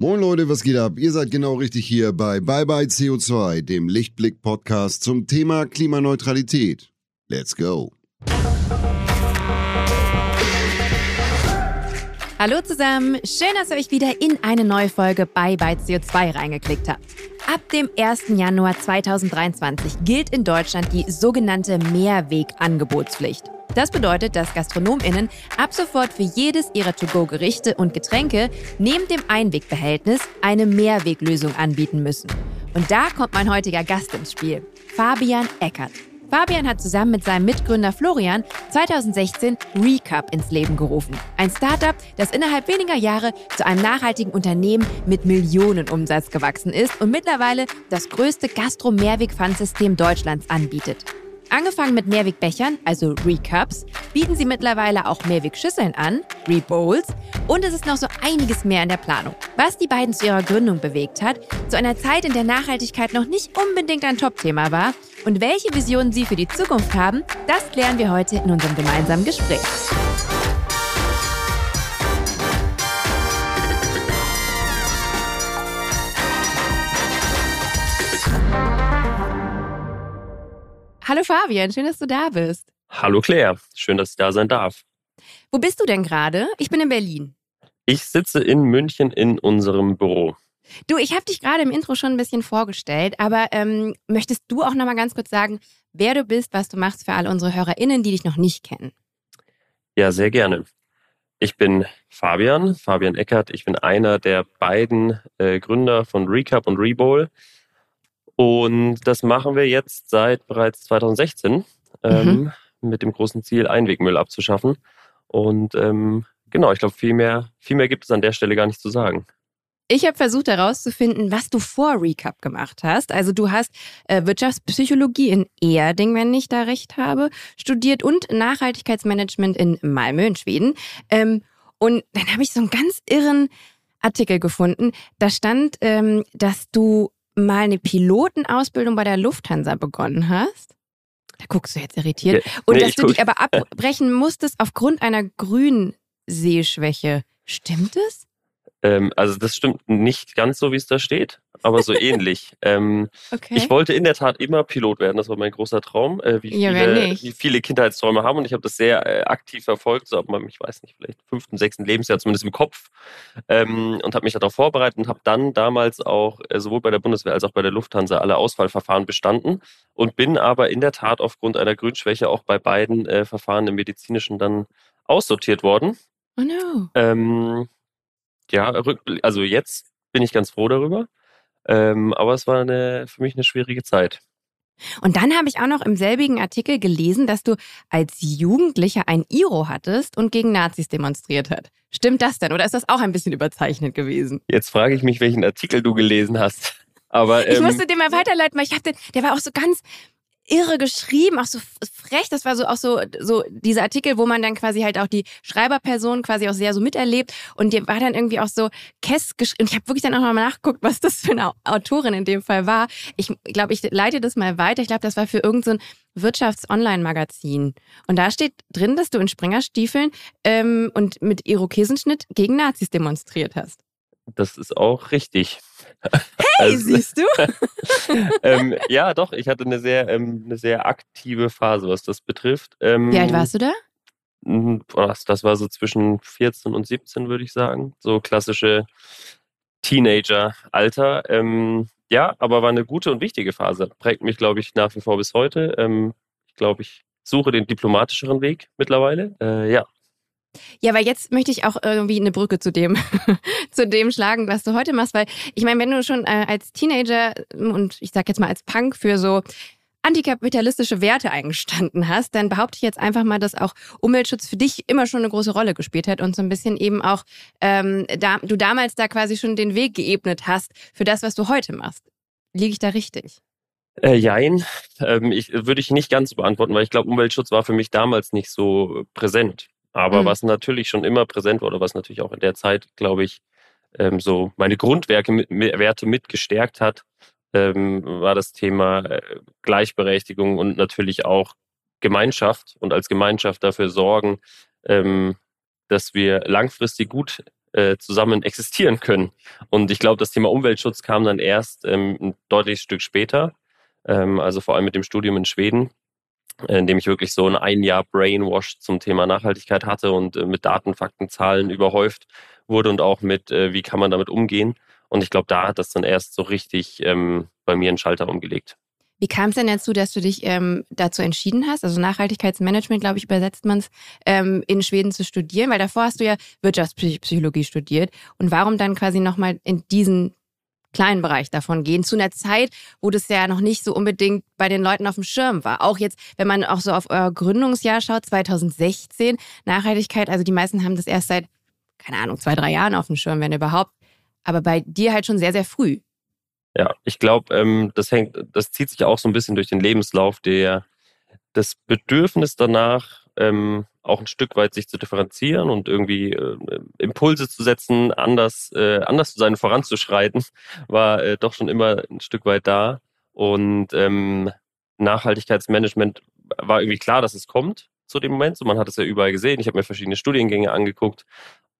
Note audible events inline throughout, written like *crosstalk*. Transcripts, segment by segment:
Moin Leute, was geht ab? Ihr seid genau richtig hier bei Bye Bye CO2, dem Lichtblick-Podcast zum Thema Klimaneutralität. Let's go! Hallo zusammen, schön, dass ihr euch wieder in eine neue Folge Bye Bye CO2 reingeklickt habt. Ab dem 1. Januar 2023 gilt in Deutschland die sogenannte Mehrwegangebotspflicht. Das bedeutet, dass GastronomInnen ab sofort für jedes ihrer To-Go-Gerichte und Getränke neben dem Einwegbehältnis eine Mehrweglösung anbieten müssen. Und da kommt mein heutiger Gast ins Spiel, Fabian Eckert. Fabian hat zusammen mit seinem Mitgründer Florian 2016 Recup ins Leben gerufen. Ein Startup, das innerhalb weniger Jahre zu einem nachhaltigen Unternehmen mit Millionenumsatz gewachsen ist und mittlerweile das größte Gastro-Mehrweg-Pfandsystem Deutschlands anbietet. Angefangen mit Mehrwegbechern, also Recups, bieten sie mittlerweile auch Mehrwegschüsseln an, Rebowls, und es ist noch so einiges mehr in der Planung. Was die beiden zu ihrer Gründung bewegt hat, zu einer Zeit, in der Nachhaltigkeit noch nicht unbedingt ein Top-Thema war, und welche Visionen sie für die Zukunft haben, das klären wir heute in unserem gemeinsamen Gespräch. Hallo Fabian, schön, dass du da bist. Hallo Claire, schön, dass ich da sein darf. Wo bist du denn gerade? Ich bin in Berlin. Ich sitze in München in unserem Büro. Du, ich habe dich gerade im Intro schon ein bisschen vorgestellt, aber ähm, möchtest du auch noch mal ganz kurz sagen, wer du bist, was du machst für alle unsere HörerInnen, die dich noch nicht kennen? Ja, sehr gerne. Ich bin Fabian, Fabian Eckert. Ich bin einer der beiden äh, Gründer von Recap und Rebowl. Und das machen wir jetzt seit bereits 2016 ähm, mhm. mit dem großen Ziel, Einwegmüll abzuschaffen. Und ähm, genau, ich glaube, viel mehr, viel mehr gibt es an der Stelle gar nicht zu sagen. Ich habe versucht herauszufinden, was du vor Recap gemacht hast. Also du hast äh, Wirtschaftspsychologie in Erding, wenn ich da recht habe, studiert und Nachhaltigkeitsmanagement in Malmö in Schweden. Ähm, und dann habe ich so einen ganz irren Artikel gefunden. Da stand, ähm, dass du mal eine Pilotenausbildung bei der Lufthansa begonnen hast. Da guckst du jetzt irritiert. Ja, und nee, dass du die aber abbrechen musstest aufgrund einer Grünsehschwäche. Stimmt es? Ähm, also das stimmt nicht ganz so, wie es da steht, aber so ähnlich. *laughs* Ähm, okay. Ich wollte in der Tat immer Pilot werden, das war mein großer Traum, äh, wie, ja, viele, wie viele Kindheitsträume haben und ich habe das sehr äh, aktiv verfolgt, so ab meinem, ich weiß nicht, vielleicht fünften, sechsten Lebensjahr zumindest im Kopf ähm, und habe mich darauf vorbereitet und habe dann damals auch äh, sowohl bei der Bundeswehr als auch bei der Lufthansa alle Auswahlverfahren bestanden und bin aber in der Tat aufgrund einer Grünschwäche auch bei beiden äh, Verfahren im medizinischen dann aussortiert worden. Oh no. Ähm, ja, also jetzt bin ich ganz froh darüber. Ähm, aber es war eine, für mich eine schwierige Zeit. Und dann habe ich auch noch im selbigen Artikel gelesen, dass du als Jugendlicher ein Iro hattest und gegen Nazis demonstriert hat. Stimmt das denn? Oder ist das auch ein bisschen überzeichnet gewesen? Jetzt frage ich mich, welchen Artikel du gelesen hast. Aber, ähm, ich musste den mal weiterleiten, weil ich habe den, der war auch so ganz irre geschrieben, auch so frech. Das war so auch so, so diese Artikel, wo man dann quasi halt auch die Schreiberperson quasi auch sehr so miterlebt. Und die war dann irgendwie auch so Kess geschrieben. Und ich habe wirklich dann auch nochmal nachgeguckt, was das für eine Autorin in dem Fall war. Ich glaube, ich leite das mal weiter. Ich glaube, das war für irgendein so Wirtschafts-Online-Magazin. Und da steht drin, dass du in Springerstiefeln ähm, und mit Irokesenschnitt gegen Nazis demonstriert hast. Das ist auch richtig. Hey, also, siehst du? *laughs* ähm, ja, doch, ich hatte eine sehr, ähm, eine sehr aktive Phase, was das betrifft. Ähm, Wie alt warst du da? Das war so zwischen 14 und 17, würde ich sagen. So klassische Teenager-Alter. Ähm, ja, aber war eine gute und wichtige Phase. Prägt mich, glaube ich, nach wie vor bis heute. Ähm, ich glaube, ich suche den diplomatischeren Weg mittlerweile. Äh, ja, ja, weil jetzt möchte ich auch irgendwie eine Brücke zu dem, *laughs* zu dem schlagen, was du heute machst, weil ich meine, wenn du schon äh, als Teenager und ich sag jetzt mal als Punk für so antikapitalistische Werte eingestanden hast, dann behaupte ich jetzt einfach mal, dass auch Umweltschutz für dich immer schon eine große Rolle gespielt hat und so ein bisschen eben auch ähm, da, du damals da quasi schon den Weg geebnet hast für das, was du heute machst. Liege ich da richtig? Äh, jein, ähm, ich, würde ich nicht ganz beantworten, weil ich glaube, Umweltschutz war für mich damals nicht so präsent. Aber mhm. was natürlich schon immer präsent wurde, was natürlich auch in der Zeit, glaube ich, ähm, so meine Grundwerte mit, Werte mit gestärkt hat, ähm, war das Thema äh, Gleichberechtigung und natürlich auch Gemeinschaft und als Gemeinschaft dafür sorgen, ähm, dass wir langfristig gut äh, zusammen existieren können. Und ich glaube, das Thema Umweltschutz kam dann erst ähm, ein deutliches Stück später, ähm, also vor allem mit dem Studium in Schweden, in dem ich wirklich so ein ein Jahr Brainwash zum Thema Nachhaltigkeit hatte und äh, mit Daten, Fakten, Zahlen überhäuft wurde und auch mit, äh, wie kann man damit umgehen. Und ich glaube, da hat das dann erst so richtig ähm, bei mir einen Schalter umgelegt. Wie kam es denn dazu, dass du dich ähm, dazu entschieden hast, also Nachhaltigkeitsmanagement, glaube ich, übersetzt man es, ähm, in Schweden zu studieren? Weil davor hast du ja Wirtschaftspsychologie studiert. Und warum dann quasi nochmal in diesen kleinen Bereich davon gehen, zu einer Zeit, wo das ja noch nicht so unbedingt bei den Leuten auf dem Schirm war. Auch jetzt, wenn man auch so auf euer Gründungsjahr schaut, 2016, Nachhaltigkeit, also die meisten haben das erst seit, keine Ahnung, zwei, drei Jahren auf dem Schirm, wenn überhaupt. Aber bei dir halt schon sehr, sehr früh. Ja, ich glaube, ähm, das hängt, das zieht sich auch so ein bisschen durch den Lebenslauf, der das Bedürfnis danach, ähm, auch ein Stück weit sich zu differenzieren und irgendwie äh, Impulse zu setzen, anders, äh, anders zu sein, voranzuschreiten, *laughs* war äh, doch schon immer ein Stück weit da. Und ähm, Nachhaltigkeitsmanagement war irgendwie klar, dass es kommt zu dem Moment. So, man hat es ja überall gesehen. Ich habe mir verschiedene Studiengänge angeguckt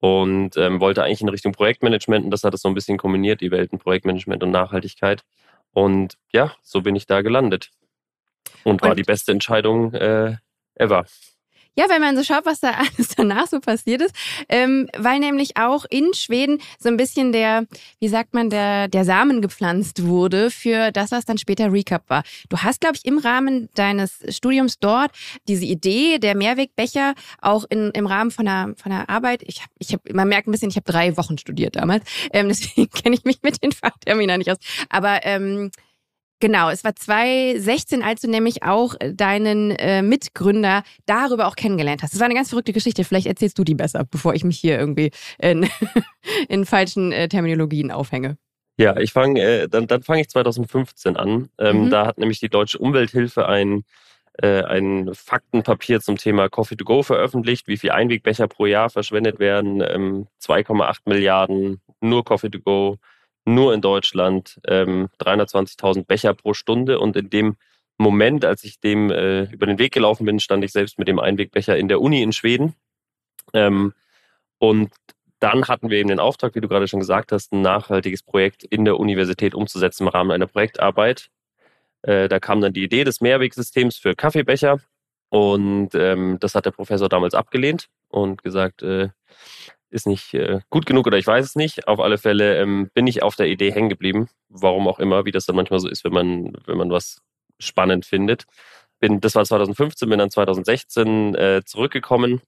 und ähm, wollte eigentlich in Richtung Projektmanagement und das hat es so ein bisschen kombiniert, die Welten Projektmanagement und Nachhaltigkeit. Und ja, so bin ich da gelandet. Und, und war die beste Entscheidung äh, ever. Ja, wenn man so schaut, was da *laughs* alles danach so passiert ist, ähm, weil nämlich auch in Schweden so ein bisschen der, wie sagt man, der, der Samen gepflanzt wurde für das, was dann später Recap war. Du hast, glaube ich, im Rahmen deines Studiums dort diese Idee der Mehrwegbecher auch in, im Rahmen von einer, von einer Arbeit, ich habe, ich hab, man merkt ein bisschen, ich habe drei Wochen studiert damals, ähm, *laughs* deswegen kenne ich mich mit den Fachterminen nicht aus, aber ähm, Genau, es war 2016, als du nämlich auch äh, deinen äh, Mitgründer darüber auch kennengelernt hast. Das war eine ganz verrückte Geschichte. Vielleicht erzählst du die besser, bevor ich mich hier irgendwie in, *laughs* in falschen äh, Terminologien aufhänge. Ja, ich fange, äh, dann, dann fange ich 2015 an. Ähm, mhm. Da hat nämlich die Deutsche Umwelthilfe ein, äh, ein Faktenpapier zum Thema Coffee to Go veröffentlicht, wie viel Einwegbecher pro Jahr verschwendet werden. Ähm, 2,8 Milliarden nur Coffee to Go nur in Deutschland ähm, 320.000 Becher pro Stunde. Und in dem Moment, als ich dem äh, über den Weg gelaufen bin, stand ich selbst mit dem Einwegbecher in der Uni in Schweden. Ähm, und dann hatten wir eben den Auftrag, wie du gerade schon gesagt hast, ein nachhaltiges Projekt in der Universität umzusetzen im Rahmen einer Projektarbeit. Äh, da kam dann die Idee des Mehrwegsystems für Kaffeebecher. Und ähm, das hat der Professor damals abgelehnt und gesagt, äh, ist nicht äh, gut genug oder ich weiß es nicht. Auf alle Fälle ähm, bin ich auf der Idee hängen geblieben. Warum auch immer, wie das dann manchmal so ist, wenn man, wenn man was spannend findet. Bin, das war 2015, bin dann 2016 äh, zurückgekommen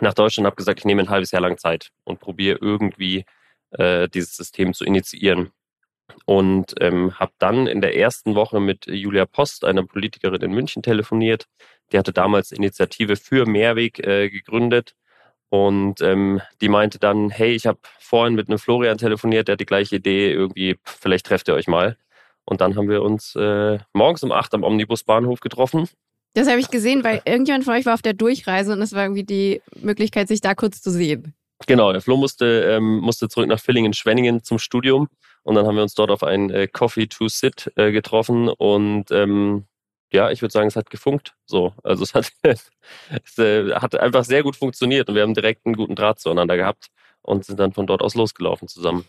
nach Deutschland, habe gesagt, ich nehme ein halbes Jahr lang Zeit und probiere irgendwie äh, dieses System zu initiieren. Und ähm, habe dann in der ersten Woche mit Julia Post, einer Politikerin in München, telefoniert. Die hatte damals Initiative für Mehrweg äh, gegründet und ähm, die meinte dann, hey, ich habe vorhin mit einem Florian telefoniert, der hat die gleiche Idee, irgendwie, vielleicht trefft ihr euch mal. Und dann haben wir uns äh, morgens um acht am Omnibusbahnhof getroffen. Das habe ich gesehen, weil irgendjemand von euch war auf der Durchreise und es war irgendwie die Möglichkeit, sich da kurz zu sehen. Genau, der Flo musste, ähm, musste zurück nach Villingen-Schwenningen zum Studium und dann haben wir uns dort auf ein äh, Coffee to Sit äh, getroffen und ähm, ja, ich würde sagen, es hat gefunkt. So, also es hat, *laughs* es äh, hat einfach sehr gut funktioniert und wir haben direkt einen guten Draht zueinander gehabt und sind dann von dort aus losgelaufen zusammen.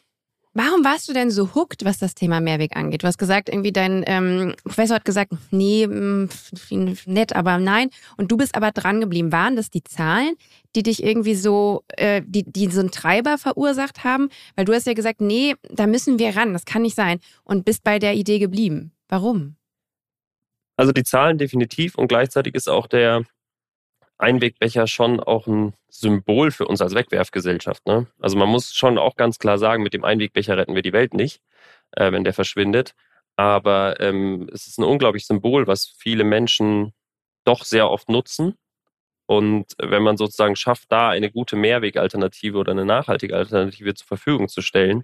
Warum warst du denn so hooked, was das Thema Mehrweg angeht? Du hast gesagt, irgendwie dein ähm, Professor hat gesagt, nee, mh, mm, nett, aber nein. Und du bist aber dran geblieben. Waren das die Zahlen, die dich irgendwie so, äh, die, die so einen Treiber verursacht haben? Weil du hast ja gesagt, nee, da müssen wir ran, das kann nicht sein. Und bist bei der Idee geblieben. Warum? Also die Zahlen definitiv und gleichzeitig ist auch der Einwegbecher schon auch ein Symbol für uns als Wegwerfgesellschaft. Ne? Also man muss schon auch ganz klar sagen, mit dem Einwegbecher retten wir die Welt nicht, äh, wenn der verschwindet. Aber ähm, es ist ein unglaubliches Symbol, was viele Menschen doch sehr oft nutzen. Und wenn man sozusagen schafft, da eine gute Mehrwegalternative oder eine nachhaltige Alternative zur Verfügung zu stellen,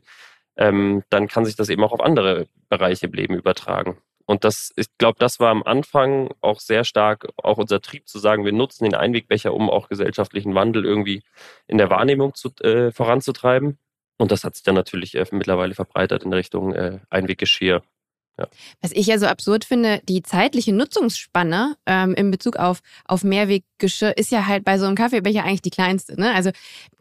ähm, dann kann sich das eben auch auf andere Bereiche im Leben übertragen. Und das, ich glaube, das war am Anfang auch sehr stark auch unser Trieb zu sagen, wir nutzen den Einwegbecher, um auch gesellschaftlichen Wandel irgendwie in der Wahrnehmung zu, äh, voranzutreiben. Und das hat sich dann natürlich äh, mittlerweile verbreitert in Richtung äh, Einweggeschirr Ja. Was ich ja so absurd finde, die zeitliche Nutzungsspanne ähm, in Bezug auf, auf Mehrweggeschirr ist ja halt bei so einem Kaffeebecher eigentlich die kleinste. Ne? Also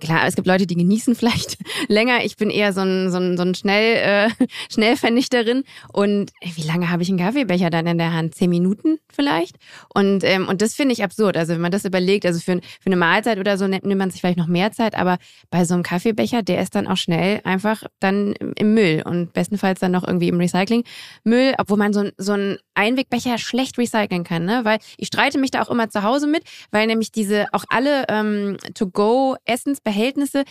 klar, es gibt Leute, die genießen *laughs* vielleicht länger. Ich bin eher so ein, so ein, so ein Schnell, äh, *laughs* Schnellvernichterin. Und wie lange habe ich einen Kaffeebecher dann in der Hand? Zehn Minuten vielleicht? Und, ähm, und das finde ich absurd. Also wenn man das überlegt, also für, für eine Mahlzeit oder so nimmt man sich vielleicht noch mehr Zeit, aber bei so einem Kaffeebecher, der ist dann auch schnell einfach dann im Müll und bestenfalls dann noch irgendwie im Recycling. Müll, obwohl man so, so einen Einwegbecher schlecht recyceln kann, ne? Weil ich streite mich da auch immer zu Hause mit, weil nämlich diese auch alle ähm, To-Go-Essensbehältnisse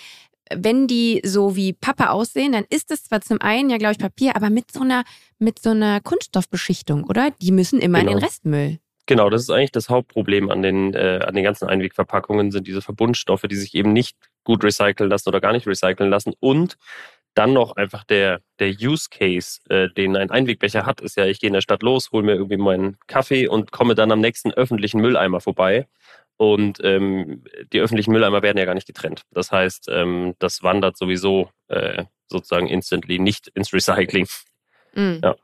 wenn die so wie Pappe aussehen, dann ist es zwar zum einen ja, glaube ich, Papier, aber mit so einer, mit so einer Kunststoffbeschichtung, oder? Die müssen immer genau. in den genau. Restmüll. Genau, das ist eigentlich das Hauptproblem an den, äh, an den ganzen Einwegverpackungen, sind diese Verbundstoffe, die sich eben nicht gut recyceln lassen oder gar nicht recyceln lassen. Und dann noch einfach der, der Use Case, äh, den ein Einwegbecher hat, ist ja, ich gehe in der Stadt los, hole mir irgendwie meinen Kaffee und komme dann am nächsten öffentlichen Mülleimer vorbei. Und ähm, die öffentlichen Mülleimer werden ja gar nicht getrennt. Das heißt, ähm, das wandert sowieso äh, sozusagen instantly nicht ins Recycling. Mhm. Ja.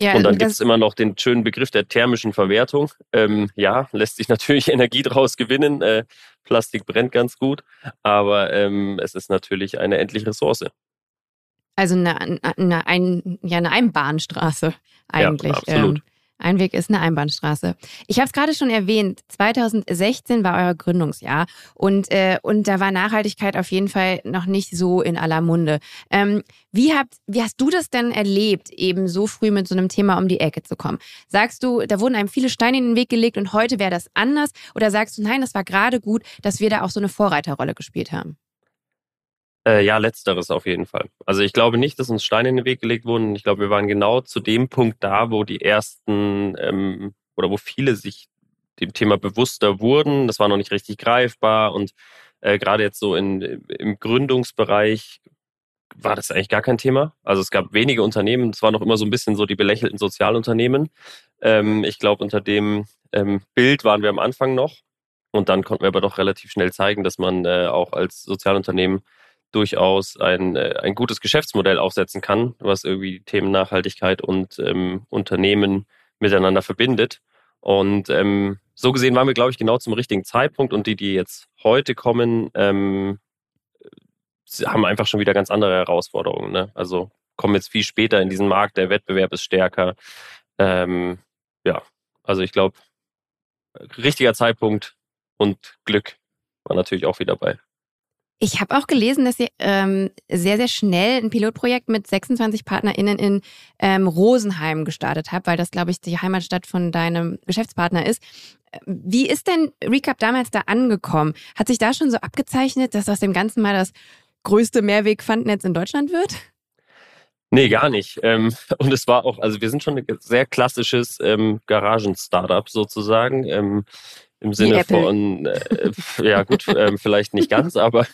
Ja, und dann gibt es immer noch den schönen Begriff der thermischen Verwertung. Ähm, ja, lässt sich natürlich *laughs* Energie draus gewinnen. Äh, Plastik brennt ganz gut, aber ähm, es ist natürlich eine endliche Ressource. Also eine, eine, eine, ja, eine Einbahnstraße eigentlich. Ja, absolut. Ähm, Einweg ist eine Einbahnstraße. Ich habe es gerade schon erwähnt, 2016 war euer Gründungsjahr und, äh, und da war Nachhaltigkeit auf jeden Fall noch nicht so in aller Munde. Ähm, wie, habt, wie hast du das denn erlebt, eben so früh mit so einem Thema um die Ecke zu kommen? Sagst du, da wurden einem viele Steine in den Weg gelegt und heute wäre das anders? Oder sagst du, nein, das war gerade gut, dass wir da auch so eine Vorreiterrolle gespielt haben? Äh, ja, letzteres auf jeden Fall. Also ich glaube nicht, dass uns Steine in den Weg gelegt wurden. Ich glaube, wir waren genau zu dem Punkt da, wo die ersten ähm, oder wo viele sich dem Thema bewusster wurden. Das war noch nicht richtig greifbar und äh, gerade jetzt so in, im Gründungsbereich war das eigentlich gar kein Thema. Also es gab wenige Unternehmen, es waren noch immer so ein bisschen so die belächelten Sozialunternehmen. Ähm, ich glaube, unter dem ähm, Bild waren wir am Anfang noch. Und dann konnten wir aber doch relativ schnell zeigen, dass man äh, auch als Sozialunternehmen durchaus ein, äh, ein gutes Geschäftsmodell aufsetzen kann, was irgendwie Themen Nachhaltigkeit und ähm, Unternehmen miteinander verbindet. Und ähm, so gesehen waren wir, glaube ich, genau zum richtigen Zeitpunkt. Und die, die jetzt heute kommen, ähm, haben einfach schon wieder ganz andere Herausforderungen. Ne? Also kommen jetzt viel später in diesen Markt, der Wettbewerb ist stärker. Ähm, ja, also ich glaube, richtiger Zeitpunkt und Glück war natürlich auch wieder dabei. Ich habe auch gelesen, dass ihr ähm, sehr, sehr schnell ein Pilotprojekt mit 26 PartnerInnen in ähm, Rosenheim gestartet habt, weil das, glaube ich, die Heimatstadt von deinem Geschäftspartner ist. Wie ist denn Recap damals da angekommen? Hat sich da schon so abgezeichnet, dass aus dem Ganzen mal das größte Mehrwegpfandnetz in Deutschland wird? Nee, gar nicht. Ähm, *laughs* und es war auch, also wir sind schon ein sehr klassisches ähm, Garagen-Startup sozusagen. Im Sinne von, äh, ja gut, äh, vielleicht nicht *laughs* ganz, aber,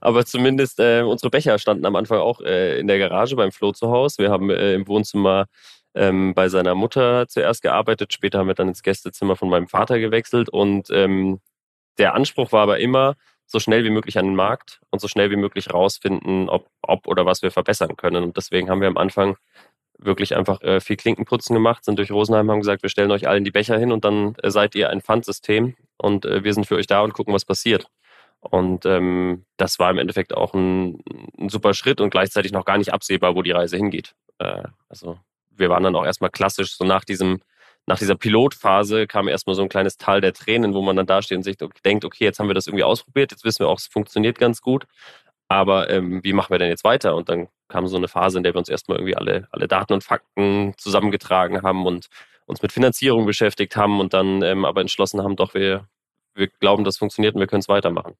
aber zumindest äh, unsere Becher standen am Anfang auch äh, in der Garage beim Flo zu Hause. Wir haben äh, im Wohnzimmer ähm, bei seiner Mutter zuerst gearbeitet, später haben wir dann ins Gästezimmer von meinem Vater gewechselt und ähm, der Anspruch war aber immer, so schnell wie möglich an den Markt und so schnell wie möglich rausfinden, ob, ob oder was wir verbessern können. Und deswegen haben wir am Anfang wirklich einfach äh, viel Klinkenputzen gemacht, sind durch Rosenheim, haben gesagt, wir stellen euch allen die Becher hin und dann äh, seid ihr ein Pfandsystem und äh, wir sind für euch da und gucken, was passiert. Und ähm, das war im Endeffekt auch ein, ein, super Schritt und gleichzeitig noch gar nicht absehbar, wo die Reise hingeht. Äh, also wir waren dann auch erstmal klassisch, so nach diesem, nach dieser Pilotphase kam erstmal so ein kleines Tal der Tränen, wo man dann dasteht und sich denkt, okay, jetzt haben wir das irgendwie ausprobiert, jetzt wissen wir auch, es funktioniert ganz gut. Aber ähm, wie machen wir denn jetzt weiter? Und dann kam so eine Phase, in der wir uns erstmal irgendwie alle, alle Daten und Fakten zusammengetragen haben und uns mit Finanzierung beschäftigt haben und dann ähm, aber entschlossen haben, doch, wir, wir glauben, das funktioniert und wir können es weitermachen.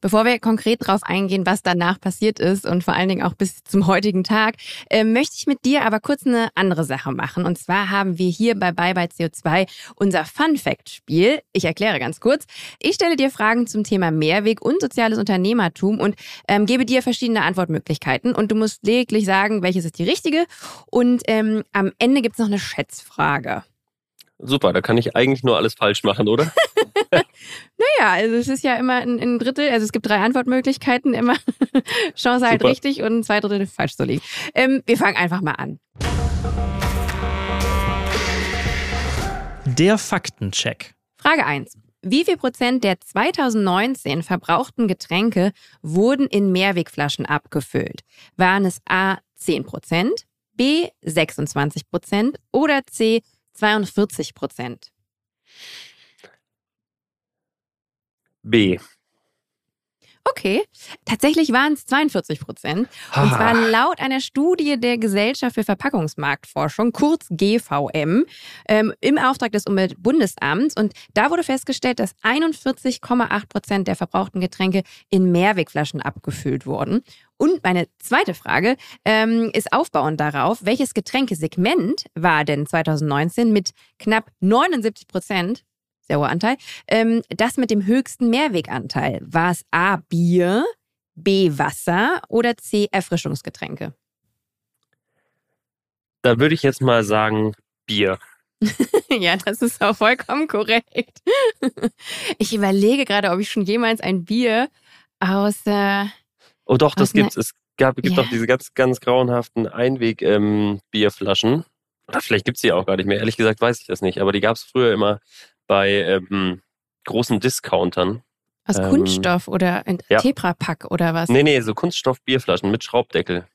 Bevor wir konkret darauf eingehen, was danach passiert ist und vor allen Dingen auch bis zum heutigen Tag, äh, möchte ich mit dir aber kurz eine andere Sache machen. Und zwar haben wir hier bei Bye Bye CO2 unser Fun Fact Spiel. Ich erkläre ganz kurz. Ich stelle dir Fragen zum Thema Mehrweg und soziales Unternehmertum und ähm, gebe dir verschiedene Antwortmöglichkeiten. Und du musst lediglich sagen, welches ist die richtige. Und ähm, am Ende gibt es noch eine Schätzfrage. Super, da kann ich eigentlich nur alles falsch machen, oder? *laughs* naja, also es ist ja immer ein, ein, Drittel, also es gibt drei Antwortmöglichkeiten, immer *laughs* Chance halt Super. richtig und zwei Drittel falsch zu liegen. Ähm, wir fangen einfach mal an. Der Faktencheck. Frage 1. Wie viel Prozent der 2019 verbrauchten Getränke wurden in Mehrwegflaschen abgefüllt? Waren es A 10 Prozent, B 26 Prozent oder C 42 Prozent? B. Okay, tatsächlich waren es 42 Prozent. Und zwar laut einer Studie der Gesellschaft für Verpackungsmarktforschung, kurz GVM, ähm, im Auftrag des Umweltbundesamts. Und da wurde festgestellt, dass 41,8 Prozent der verbrauchten Getränke in Mehrwegflaschen abgefüllt wurden. Und meine zweite Frage ähm, ist aufbauend darauf, welches Getränkesegment war denn 2019 mit knapp 79 Prozent sehr hoher Anteil. Ähm, das mit dem höchsten Mehrweganteil. War es A, Bier, B, Wasser oder C, Erfrischungsgetränke? Da würde ich jetzt mal sagen Bier. *laughs* ja, das ist auch vollkommen korrekt. ich überlege gerade, ob ich schon jemals ein Bier aus. Äh, oh, doch, das gibt's. Es gab, gibt doch diese ganz, ganz grauenhaften Einweg-Bierflaschen. Ähm, Oder vielleicht gibt es die auch gar nicht mehr. Ehrlich gesagt weiß ich das nicht. Aber die gab es früher immer bei ähm, großen Discountern. Aus ähm, Kunststoff oder ein ja. Tetrapack oder was? Nee, nee, so Kunststoff-Bierflaschen mit Schraubdeckel.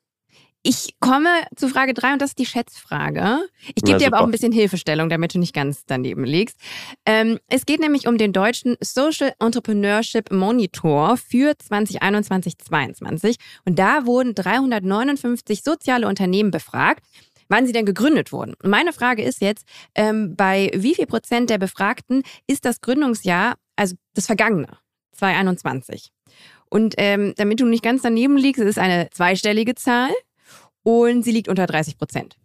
Ich komme zu Frage 3 und das ist die Schätzfrage. Ich gebe dir aber auch ein bisschen Hilfestellung, damit du nicht ganz daneben liegst. Ähm, es geht nämlich um den deutschen Social Entrepreneurship Monitor für 2021-22 und da wurden 359 soziale Unternehmen befragt wann sie denn gegründet wurden. Und meine Frage ist jetzt, ähm, bei wie viel Prozent der Befragten ist das Gründungsjahr, also das vergangene, 2021? Und ähm, damit du nicht ganz daneben liegst, es ist eine zweistellige Zahl und sie liegt unter 30 Prozent.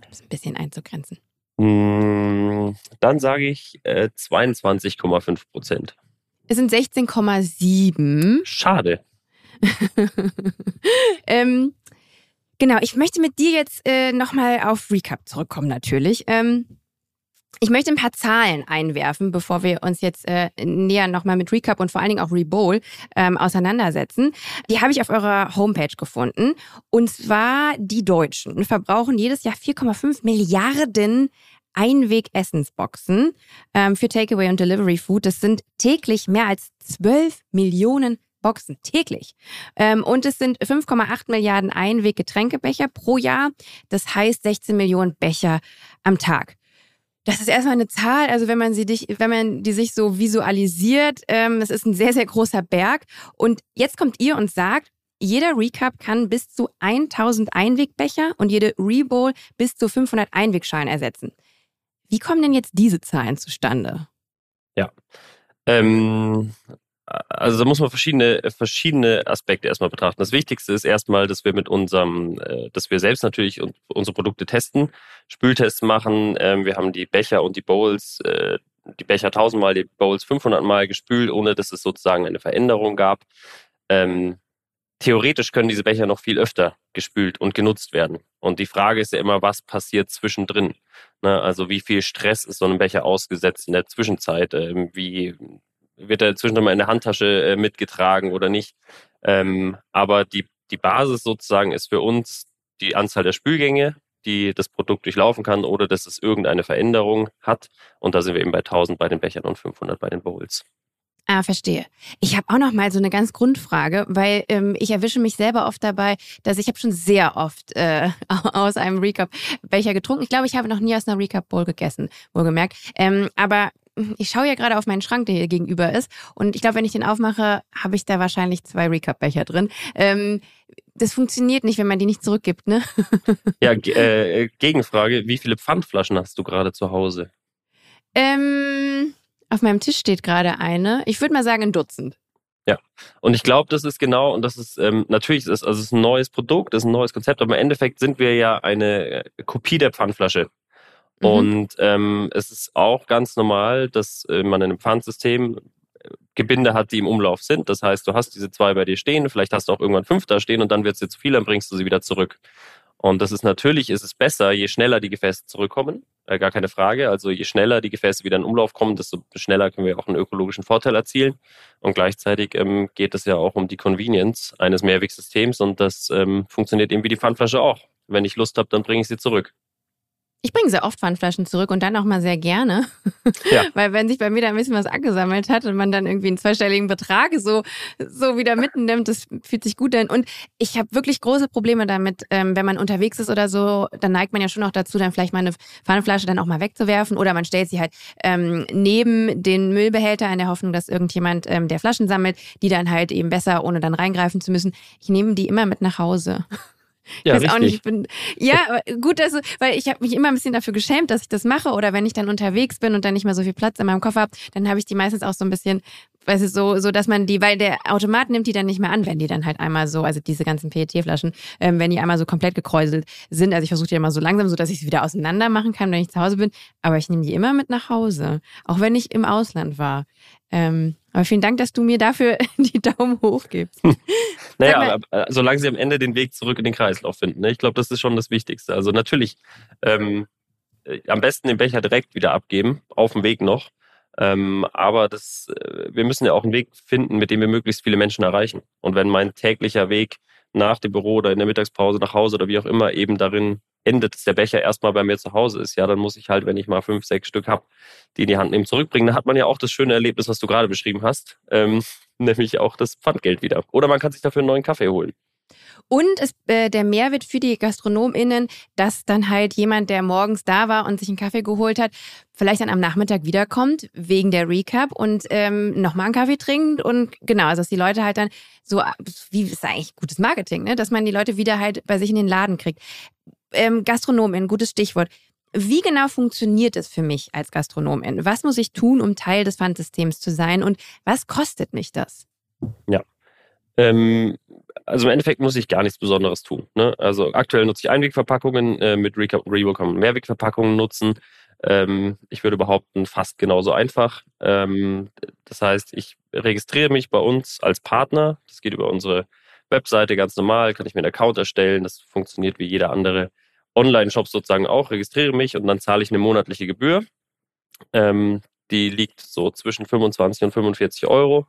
Das ist ein bisschen einzugrenzen. Mm, dann sage ich äh, 22,5 Prozent. Es sind 16,7. Schade. *laughs* ähm, Genau, ich möchte mit dir jetzt äh, nochmal auf Recap zurückkommen natürlich. Ähm, ich möchte ein paar Zahlen einwerfen, bevor wir uns jetzt äh, näher nochmal mit Recap und vor allen Dingen auch Rebowl ähm, auseinandersetzen. Die habe ich auf eurer Homepage gefunden. Und zwar die Deutschen verbrauchen jedes Jahr 4,5 Milliarden Einweg-Essensboxen ähm, für Takeaway und Delivery Food. Das sind täglich mehr als 12 Millionen Boxen täglich. Ähm, und es sind 5,8 Milliarden Einweg-Getränkebecher pro Jahr. Das heißt 16 Millionen Becher am Tag. Das ist erstmal eine Zahl, also wenn man sie dich, wenn man die sich so visualisiert, ähm, das ist ein sehr, sehr großer Berg. Und jetzt kommt ihr und sagt, jeder Recap kann bis zu 1000 Einwegbecher und jede Rebowl bis zu 500 Einwegschalen ersetzen. Wie kommen denn jetzt diese Zahlen zustande? Ja, ähm, also da muss man verschiedene, verschiedene Aspekte erstmal betrachten. Das Wichtigste ist erstmal, dass wir mit unserem, äh, dass wir selbst natürlich unsere Produkte testen, Spültests machen. Ähm, wir haben die Becher und die Bowls, äh, die Becher tausendmal, die Bowls 500 Mal gespült, ohne dass es sozusagen eine Veränderung gab. Ähm, theoretisch können diese Becher noch viel öfter gespült und genutzt werden. Und die Frage ist ja immer, was passiert zwischendrin? Ne, also wie viel Stress ist so ein Becher ausgesetzt in der Zwischenzeit? Ähm, wie wird er zwischendurch mal in der Handtasche äh, mitgetragen oder nicht. Ähm, aber die, die Basis sozusagen ist für uns die Anzahl der Spülgänge, die das Produkt durchlaufen kann oder dass es irgendeine Veränderung hat. Und da sind wir eben bei 1000 bei den Bechern und 500 bei den Bowls. Ah, verstehe. Ich habe auch noch mal so eine ganz Grundfrage, weil ähm, ich erwische mich selber oft dabei, dass ich habe schon sehr oft äh, *laughs* aus einem Recap Becher getrunken. Ich glaube, ich habe noch nie aus einer Recap Bowl gegessen, wohlgemerkt. Ähm, aber ich schaue ja gerade auf meinen Schrank, der hier gegenüber ist. Und ich glaube, wenn ich den aufmache, habe ich da wahrscheinlich zwei Recap-Becher drin. Ähm, das funktioniert nicht, wenn man die nicht zurückgibt, ne? *laughs* ja, äh, Gegenfrage: Wie viele Pfandflaschen hast du gerade zu Hause? Ähm, auf meinem Tisch steht gerade eine. Ich würde mal sagen, ein Dutzend. Ja, und ich glaube, das ist genau, und das ist ähm, natürlich, ist, also es ist ein neues Produkt, das ist ein neues Konzept, aber im Endeffekt sind wir ja eine äh, Kopie der Pfandflasche. Mhm. Und ähm, es ist auch ganz normal, dass äh, man in einem Pfandsystem äh, Gebinde hat, die im Umlauf sind. Das heißt, du hast diese zwei bei dir stehen, vielleicht hast du auch irgendwann fünf da stehen und dann wird es dir zu viel, dann bringst du sie wieder zurück. Und das ist natürlich, ist es besser, je schneller die Gefäße zurückkommen, äh, gar keine Frage. Also je schneller die Gefäße wieder in Umlauf kommen, desto schneller können wir auch einen ökologischen Vorteil erzielen. Und gleichzeitig ähm, geht es ja auch um die Convenience eines Mehrwegsystems und das ähm, funktioniert eben wie die Pfandflasche auch. Wenn ich Lust habe, dann bringe ich sie zurück. Ich bringe sehr oft Pfandflaschen zurück und dann auch mal sehr gerne. Ja. *laughs* Weil wenn sich bei mir da ein bisschen was angesammelt hat und man dann irgendwie einen zweistelligen Betrag so, so wieder mitnimmt, das fühlt sich gut an. Und ich habe wirklich große Probleme damit, ähm, wenn man unterwegs ist oder so, dann neigt man ja schon auch dazu, dann vielleicht mal eine Pfandflasche dann auch mal wegzuwerfen oder man stellt sie halt ähm, neben den Müllbehälter in der Hoffnung, dass irgendjemand, ähm, der Flaschen sammelt, die dann halt eben besser, ohne dann reingreifen zu müssen. Ich nehme die immer mit nach Hause. *laughs* Ja, ich weiß richtig. auch nicht, ich bin, ja, gut, dass, weil ich habe mich immer ein bisschen dafür geschämt, dass ich das mache. Oder wenn ich dann unterwegs bin und dann nicht mehr so viel Platz in meinem Koffer habe, dann habe ich die meistens auch so ein bisschen, weißt du, so, so, dass man die, weil der Automat nimmt die dann nicht mehr an, wenn die dann halt einmal so, also diese ganzen PET-Flaschen, ähm, wenn die einmal so komplett gekräuselt sind. Also ich versuche die immer so langsam, so dass ich sie wieder auseinander machen kann, wenn ich zu Hause bin. Aber ich nehme die immer mit nach Hause, auch wenn ich im Ausland war. Ähm, aber vielen Dank, dass du mir dafür *laughs* die Daumen hoch gibst. naja, aber, äh, solange sie am Ende den Weg zurück in den Kreislauf finden. Ne? Ich glaube, das ist schon das Wichtigste. Also natürlich ähm, äh, am besten den Becher direkt wieder abgeben, auf dem Weg noch. Ähm, aber das, äh, wir müssen ja auch einen Weg finden, mit dem wir möglichst viele Menschen erreichen. Und wenn mein täglicher Weg nach dem Büro oder in der Mittagspause nach Hause oder wie auch immer eben darin endet, dass der Becher erstmal bei mir zu Hause ist, ja, dann muss ich halt, wenn ich mal fünf, sechs Stück habe, die in die Hand nehmen, zurückbringen. Da hat man ja auch das schöne Erlebnis, was du gerade beschrieben hast, ähm, *laughs* nämlich auch das Pfandgeld wieder. Oder man kann sich dafür einen neuen Kaffee holen. Und es, äh, der Mehrwert für die GastronomInnen, dass dann halt jemand, der morgens da war und sich einen Kaffee geholt hat, vielleicht dann am Nachmittag wiederkommt, wegen der Recap und ähm, nochmal einen Kaffee trinkt. Und genau, also dass die Leute halt dann so, wie ist eigentlich gutes Marketing, ne? dass man die Leute wieder halt bei sich in den Laden kriegt. Ähm, GastronomInnen, gutes Stichwort. Wie genau funktioniert es für mich als Gastronomin? Was muss ich tun, um Teil des Pfandsystems zu sein und was kostet mich das? Ja, ähm, also im Endeffekt muss ich gar nichts Besonderes tun. Ne? Also aktuell nutze ich Einwegverpackungen, äh, mit Revo kann man Mehrwegverpackungen nutzen. Ähm, ich würde behaupten, fast genauso einfach. Ähm, das heißt, ich registriere mich bei uns als Partner. Das geht über unsere Webseite ganz normal, kann ich mir einen Account erstellen. Das funktioniert wie jeder andere Online-Shop sozusagen auch. Registriere mich und dann zahle ich eine monatliche Gebühr. Ähm, die liegt so zwischen 25 und 45 Euro.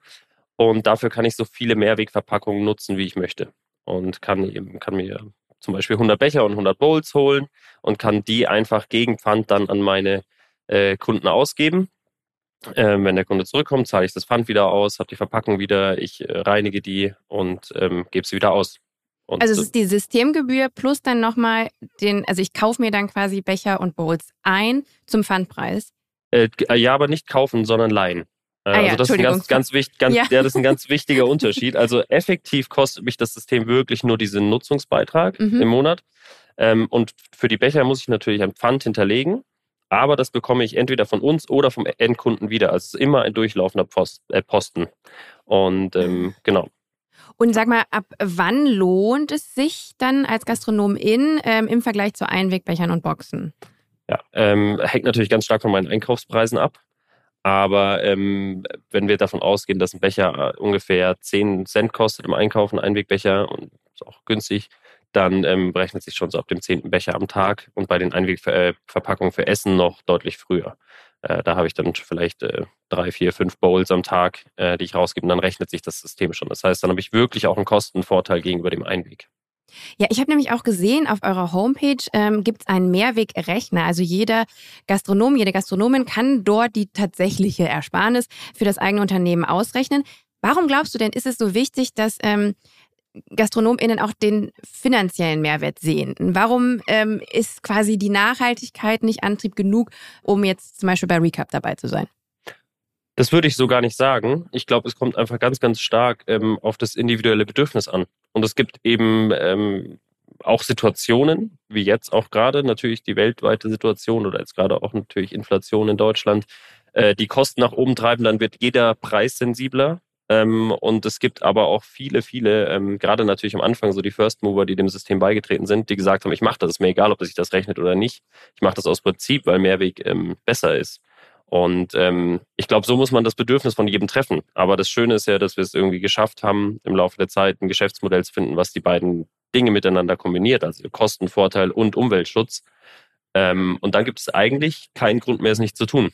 Und dafür kann ich so viele Mehrwegverpackungen nutzen, wie ich möchte. Und kann, eben, kann mir zum Beispiel 100 Becher und 100 Bowls holen und kann die einfach gegen Pfand dann an meine äh, Kunden ausgeben. Ähm, wenn der Kunde zurückkommt, zahle ich das Pfand wieder aus, habe die Verpackung wieder, ich äh, reinige die und ähm, gebe sie wieder aus. Und also es ist die Systemgebühr plus dann nochmal den, also ich kaufe mir dann quasi Becher und Bowls ein zum Pfandpreis. Äh, ja, aber nicht kaufen, sondern leihen. Äh, ah, also ja, das ist ein ganz, ganz, wichtig, ganz, ja. ja. das ist ein ganz *laughs* wichtiger Unterschied. Also effektiv kostet mich das System wirklich nur diesen Nutzungsbeitrag mhm. im Monat. Ähm, und für die Becher muss ich natürlich ein Pfand hinterlegen, aber das bekomme ich entweder von uns oder vom Endkunden wieder. Also es ist immer ein durchlaufender Post, äh, Posten. Und ähm, genau. Und sag mal, ab wann lohnt es sich dann als Gastronomin ähm, im Vergleich zu Einwegbechern und Boxen? Ja, ähm, hängt natürlich ganz stark von meinen Einkaufspreisen ab. Aber ähm, wenn wir davon ausgehen, dass ein Becher äh, ungefähr 10 Cent kostet im Einkaufen, ein Einwegbecher und ist auch günstig, dann ähm, berechnet sich schon so ab dem zehnten Becher am Tag und bei den Einwegverpackungen für Essen noch deutlich früher. Äh, da habe ich dann vielleicht äh, drei, vier, fünf Bowls am Tag, äh, die ich rausgebe und dann rechnet sich das System schon. Das heißt, dann habe ich wirklich auch einen Kostenvorteil gegenüber dem Einweg. Ja, ich habe nämlich auch gesehen, auf eurer Homepage ähm, gibt es einen Mehrwegrechner. Also jeder Gastronom, jede Gastronomin kann dort die tatsächliche Ersparnis für das eigene Unternehmen ausrechnen. Warum glaubst du denn, ist es so wichtig, dass ähm, GastronomInnen auch den finanziellen Mehrwert sehen? Warum ähm, ist quasi die Nachhaltigkeit nicht Antrieb genug, um jetzt zum Beispiel bei Recap dabei zu sein? Das würde ich so gar nicht sagen. Ich glaube, es kommt einfach ganz, ganz stark ähm, auf das individuelle Bedürfnis an. Und es gibt eben ähm, auch Situationen, wie jetzt auch gerade, natürlich die weltweite Situation oder jetzt gerade auch natürlich Inflation in Deutschland, äh, die Kosten nach oben treiben, dann wird jeder Preis sensibler. Ähm, und es gibt aber auch viele, viele, ähm, gerade natürlich am Anfang so die First Mover, die dem System beigetreten sind, die gesagt haben, ich mache das, ist mir egal, ob sich das rechnet oder nicht. Ich mache das aus Prinzip, weil Mehrweg ähm, besser ist. Und ähm, ich glaube, so muss man das Bedürfnis von jedem treffen. Aber das Schöne ist ja, dass wir es irgendwie geschafft haben, im Laufe der Zeit ein Geschäftsmodell zu finden, was die beiden Dinge miteinander kombiniert, also Kostenvorteil und Umweltschutz. Ähm, und dann gibt es eigentlich keinen Grund mehr, es nicht zu tun.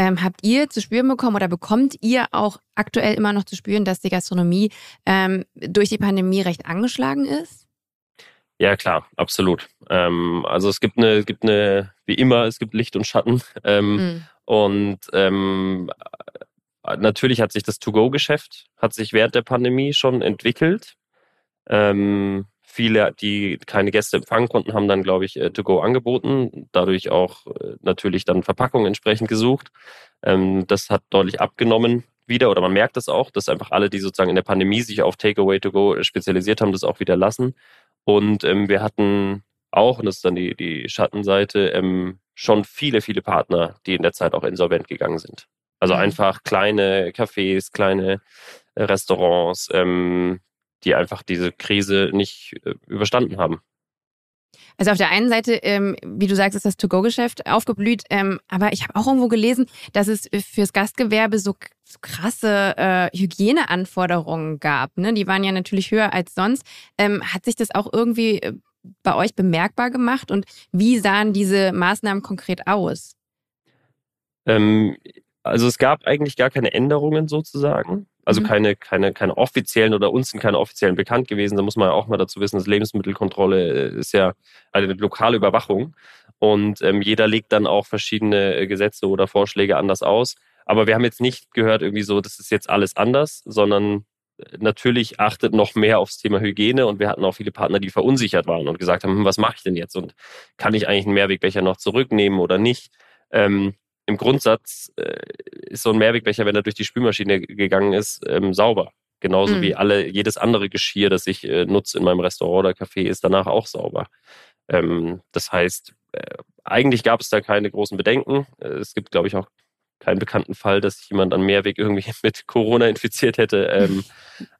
Ähm, habt ihr zu spüren bekommen oder bekommt ihr auch aktuell immer noch zu spüren, dass die Gastronomie ähm, durch die Pandemie recht angeschlagen ist? Ja, klar, absolut. Ähm, also es gibt eine, es gibt eine, wie immer, es gibt Licht und Schatten. Mhm. Und ähm, natürlich hat sich das To-Go-Geschäft, hat sich während der Pandemie schon entwickelt. Ähm, viele, die keine Gäste empfangen konnten, haben dann, glaube ich, äh, To-Go angeboten, dadurch auch äh, natürlich dann Verpackungen entsprechend gesucht. Ähm, das hat deutlich abgenommen wieder, oder man merkt das auch, dass einfach alle, die sozusagen in der Pandemie sich auf Takeaway to go spezialisiert haben, das auch wieder lassen. Und ähm, wir hatten auch, und das ist dann die, die Schattenseite, ähm, schon viele, viele Partner, die in der Zeit auch insolvent gegangen sind. Also mhm. einfach kleine Cafés, kleine äh, Restaurants, ähm, die einfach diese Krise nicht äh, überstanden haben. Also auf der einen Seite, ähm, wie du sagst, ist das To-Go-Geschäft aufgeblüht, ähm, aber ich habe auch irgendwo gelesen, dass es fürs Gastgewerbe so, so krasse äh, Hygieneanforderungen gab. Ne? Die waren ja natürlich höher als sonst. Ähm, hat sich das auch irgendwie äh, bei euch bemerkbar gemacht und wie sahen diese Maßnahmen konkret aus? Also es gab eigentlich gar keine Änderungen sozusagen. Also mhm. keine, keine, keine offiziellen oder uns sind keine offiziellen bekannt gewesen. Da muss man ja auch mal dazu wissen, dass Lebensmittelkontrolle äh, ist ja eine lokale Überwachung. Und ähm, jeder legt dann auch verschiedene äh, Gesetze oder Vorschläge anders aus. Aber wir haben jetzt nicht gehört, irgendwie so, das ist jetzt alles anders, sondern äh, natürlich achtet noch mehr aufs Thema Hygiene und wir hatten auch viele Partner, die verunsichert waren und gesagt haben, hm, was mache ich denn jetzt und kann ich eigentlich einen Mehrwegbecher noch zurücknehmen oder nicht? Ähm, im Grundsatz äh, ist so ein Mehrwegbecher, wenn er durch die Spülmaschine gegangen ist, ähm, sauber. Genauso mhm. wie alle, jedes andere Geschirr, das ich äh, nutze in meinem Restaurant oder Café, ist danach auch sauber. Ähm, das heißt, äh, eigentlich gab es da keine großen Bedenken. Äh, es gibt, glaube ich, auch keinen bekannten Fall, dass sich jemand an Mehrweg irgendwie *laughs* mit Corona infiziert hätte. Ähm,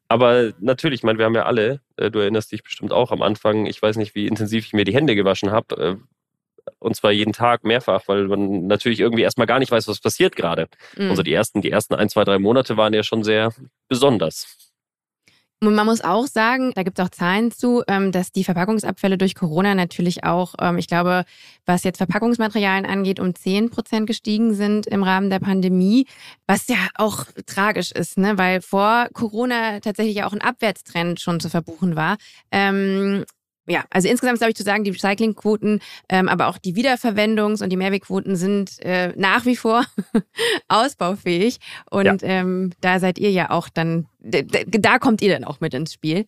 aber natürlich, ich meine, wir haben ja alle, äh, du erinnerst dich bestimmt auch am Anfang, ich weiß nicht, wie intensiv ich mir die Hände gewaschen habe, äh, und zwar jeden Tag mehrfach, weil man natürlich irgendwie erstmal gar nicht weiß, was passiert gerade. Mhm. Also die ersten, die ersten ein, zwei, drei Monate waren ja schon sehr besonders. Und man muss auch sagen, da gibt es auch Zahlen zu, ähm, dass die Verpackungsabfälle durch Corona natürlich auch, ähm, ich glaube, was jetzt Verpackungsmaterialien angeht, um 10 Prozent gestiegen sind im Rahmen der Pandemie, was ja auch tragisch ist, ne? weil vor Corona tatsächlich ja auch ein Abwärtstrend schon zu verbuchen war. Ja, also insgesamt glaube ich zu sagen, die Recyclingquoten, ähm, aber auch die Wiederverwendungs- und die Mehrwegquoten sind äh, nach wie vor *laughs* ausbaufähig. Und ja. ähm, da seid ihr ja auch dann, da kommt ihr dann auch mit ins Spiel.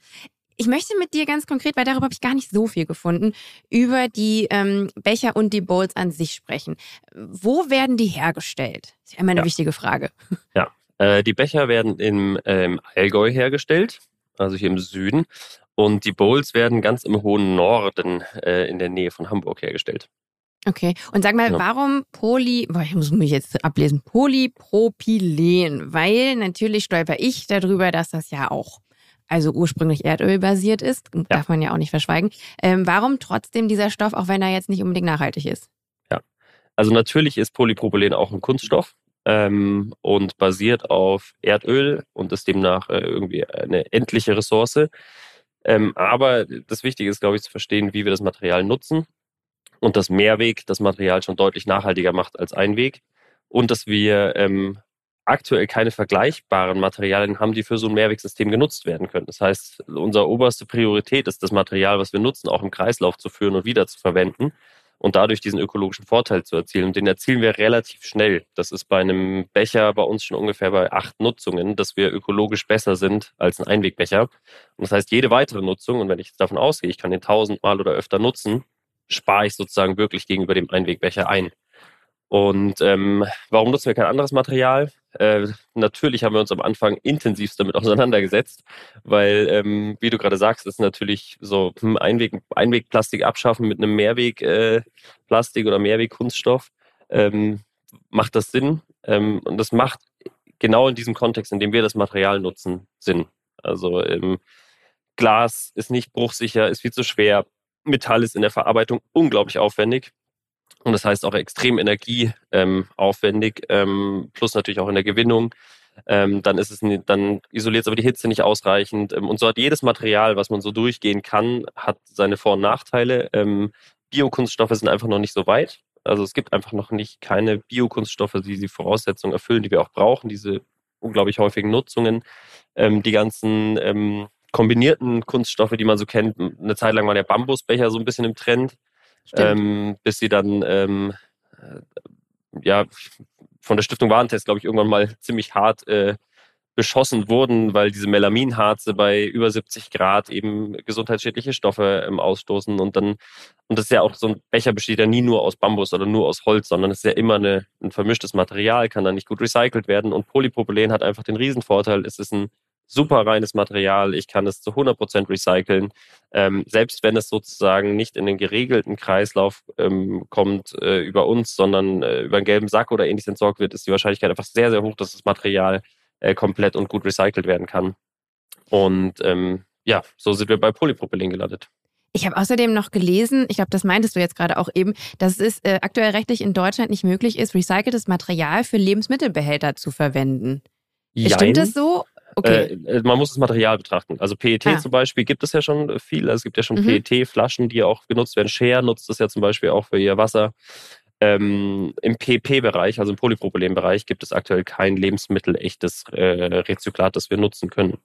Ich möchte mit dir ganz konkret, weil darüber habe ich gar nicht so viel gefunden, über die ähm, Becher und die Bowls an sich sprechen. Wo werden die hergestellt? Das ist ja immer eine ja. wichtige Frage. Ja, äh, die Becher werden im ähm, Allgäu hergestellt, also hier im Süden. Und die Bowls werden ganz im hohen Norden äh, in der Nähe von Hamburg hergestellt. Okay. Und sag mal, ja. warum Poly, boah, ich muss mich jetzt ablesen, Polypropylen? Weil natürlich stolper ich darüber, dass das ja auch also ursprünglich erdölbasiert ist, ja. darf man ja auch nicht verschweigen. Ähm, warum trotzdem dieser Stoff, auch wenn er jetzt nicht unbedingt nachhaltig ist? Ja, also natürlich ist Polypropylen auch ein Kunststoff ähm, und basiert auf Erdöl und ist demnach äh, irgendwie eine endliche Ressource. Ähm, aber das Wichtige ist, glaube ich, zu verstehen, wie wir das Material nutzen und dass Mehrweg das Material schon deutlich nachhaltiger macht als Einweg und dass wir ähm, aktuell keine vergleichbaren Materialien haben, die für so ein Mehrwegsystem genutzt werden können. Das heißt, unsere oberste Priorität ist, das Material, was wir nutzen, auch im Kreislauf zu führen und wieder zu verwenden und dadurch diesen ökologischen Vorteil zu erzielen. Und den erzielen wir relativ schnell. Das ist bei einem Becher bei uns schon ungefähr bei acht Nutzungen, dass wir ökologisch besser sind als ein Einwegbecher. Und das heißt, jede weitere Nutzung, und wenn ich davon ausgehe, ich kann den tausendmal oder öfter nutzen, spare ich sozusagen wirklich gegenüber dem Einwegbecher ein. Und ähm, warum nutzen wir kein anderes Material? Äh, natürlich haben wir uns am Anfang intensivst damit *laughs* auseinandergesetzt, weil, ähm, wie du gerade sagst, ist natürlich so hm, Einweg, Einwegplastik abschaffen mit einem Mehrwegplastik äh, oder Mehrwegkunststoff. Ähm, macht das Sinn? Ähm, und das macht genau in diesem Kontext, in dem wir das Material nutzen, Sinn. Also ähm, Glas ist nicht bruchsicher, ist viel zu schwer, Metall ist in der Verarbeitung unglaublich aufwendig. Und das heißt auch extrem energieaufwendig, ähm, ähm, plus natürlich auch in der Gewinnung. Ähm, dann ist es dann isoliert es aber die Hitze nicht ausreichend. Ähm, und so hat jedes Material, was man so durchgehen kann, hat seine Vor- und Nachteile. Ähm, Biokunststoffe sind einfach noch nicht so weit. Also es gibt einfach noch nicht keine Biokunststoffe, die die Voraussetzungen erfüllen, die wir auch brauchen, diese unglaublich häufigen Nutzungen. Ähm, die ganzen ähm, kombinierten Kunststoffe, die man so kennt, eine Zeit lang war der Bambusbecher so ein bisschen im Trend, ähm, bis sie dann ähm, äh, ja von der Stiftung Warentest, glaube ich, irgendwann mal ziemlich hart äh, beschossen wurden, weil diese Melaminharze bei über 70 Grad eben gesundheitsschädliche Stoffe ähm, ausstoßen. Und dann, und das ist ja auch so ein Becher besteht ja nie nur aus Bambus oder nur aus Holz, sondern es ist ja immer eine, ein vermischtes Material, kann dann nicht gut recycelt werden. Und Polypropylen hat einfach den Riesenvorteil, es ist ein super reines Material, ich kann es zu 100% recyceln. Ähm, selbst wenn es sozusagen nicht in den geregelten Kreislauf ähm, kommt äh, über uns, sondern äh, über einen gelben Sack oder ähnliches entsorgt wird, ist die Wahrscheinlichkeit einfach sehr, sehr hoch, dass das Material äh, komplett und gut recycelt werden kann. Und ähm, ja, so sind wir bei Polypropylen gelandet. Ich habe außerdem noch gelesen, ich glaube, das meintest du jetzt gerade auch eben, dass es äh, aktuell rechtlich in Deutschland nicht möglich ist, recyceltes Material für Lebensmittelbehälter zu verwenden. Jein. Stimmt das so? Okay. Äh, äh, man muss das Material betrachten. Also PET ah. zum Beispiel gibt es ja schon viel. Also es gibt ja schon mhm. PET-Flaschen, die auch genutzt werden. Share nutzt das ja zum Beispiel auch für ihr Wasser. Ähm, Im PP-Bereich, also im Polypropylen-Bereich, gibt es aktuell kein lebensmittelechtes äh, Rezyklat, das wir nutzen können.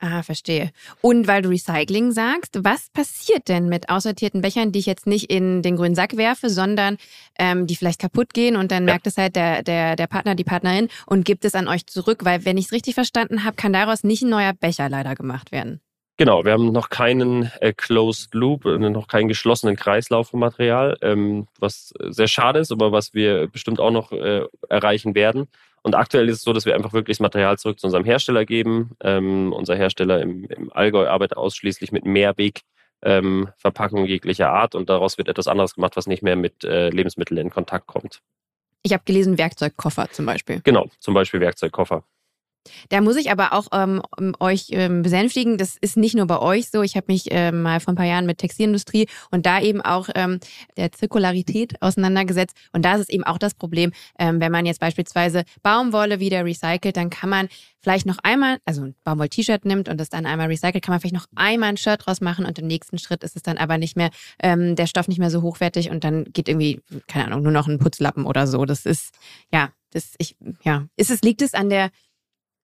Ah, verstehe. Und weil du Recycling sagst, was passiert denn mit aussortierten Bechern, die ich jetzt nicht in den grünen Sack werfe, sondern ähm, die vielleicht kaputt gehen und dann ja. merkt es halt der, der, der Partner, die Partnerin und gibt es an euch zurück? Weil, wenn ich es richtig verstanden habe, kann daraus nicht ein neuer Becher leider gemacht werden. Genau, wir haben noch keinen äh, Closed Loop, äh, noch keinen geschlossenen Kreislauf vom Material, ähm, was sehr schade ist, aber was wir bestimmt auch noch äh, erreichen werden. Und aktuell ist es so, dass wir einfach wirklich das Material zurück zu unserem Hersteller geben. Ähm, unser Hersteller im, im Allgäu arbeitet ausschließlich mit Mehrwegverpackungen ähm, jeglicher Art und daraus wird etwas anderes gemacht, was nicht mehr mit äh, Lebensmitteln in Kontakt kommt. Ich habe gelesen, Werkzeugkoffer zum Beispiel. Genau, zum Beispiel Werkzeugkoffer. Da muss ich aber auch ähm, euch ähm, besänftigen, das ist nicht nur bei euch so. Ich habe mich ähm, mal vor ein paar Jahren mit Textilindustrie und da eben auch ähm, der Zirkularität auseinandergesetzt. Und da ist es eben auch das Problem, ähm, wenn man jetzt beispielsweise Baumwolle wieder recycelt, dann kann man vielleicht noch einmal, also ein Baumwoll-T-Shirt nimmt und das dann einmal recycelt, kann man vielleicht noch einmal ein Shirt draus machen und im nächsten Schritt ist es dann aber nicht mehr, ähm, der Stoff nicht mehr so hochwertig und dann geht irgendwie, keine Ahnung, nur noch ein Putzlappen oder so. Das ist, ja, das, ich, ja, ist es, liegt es an der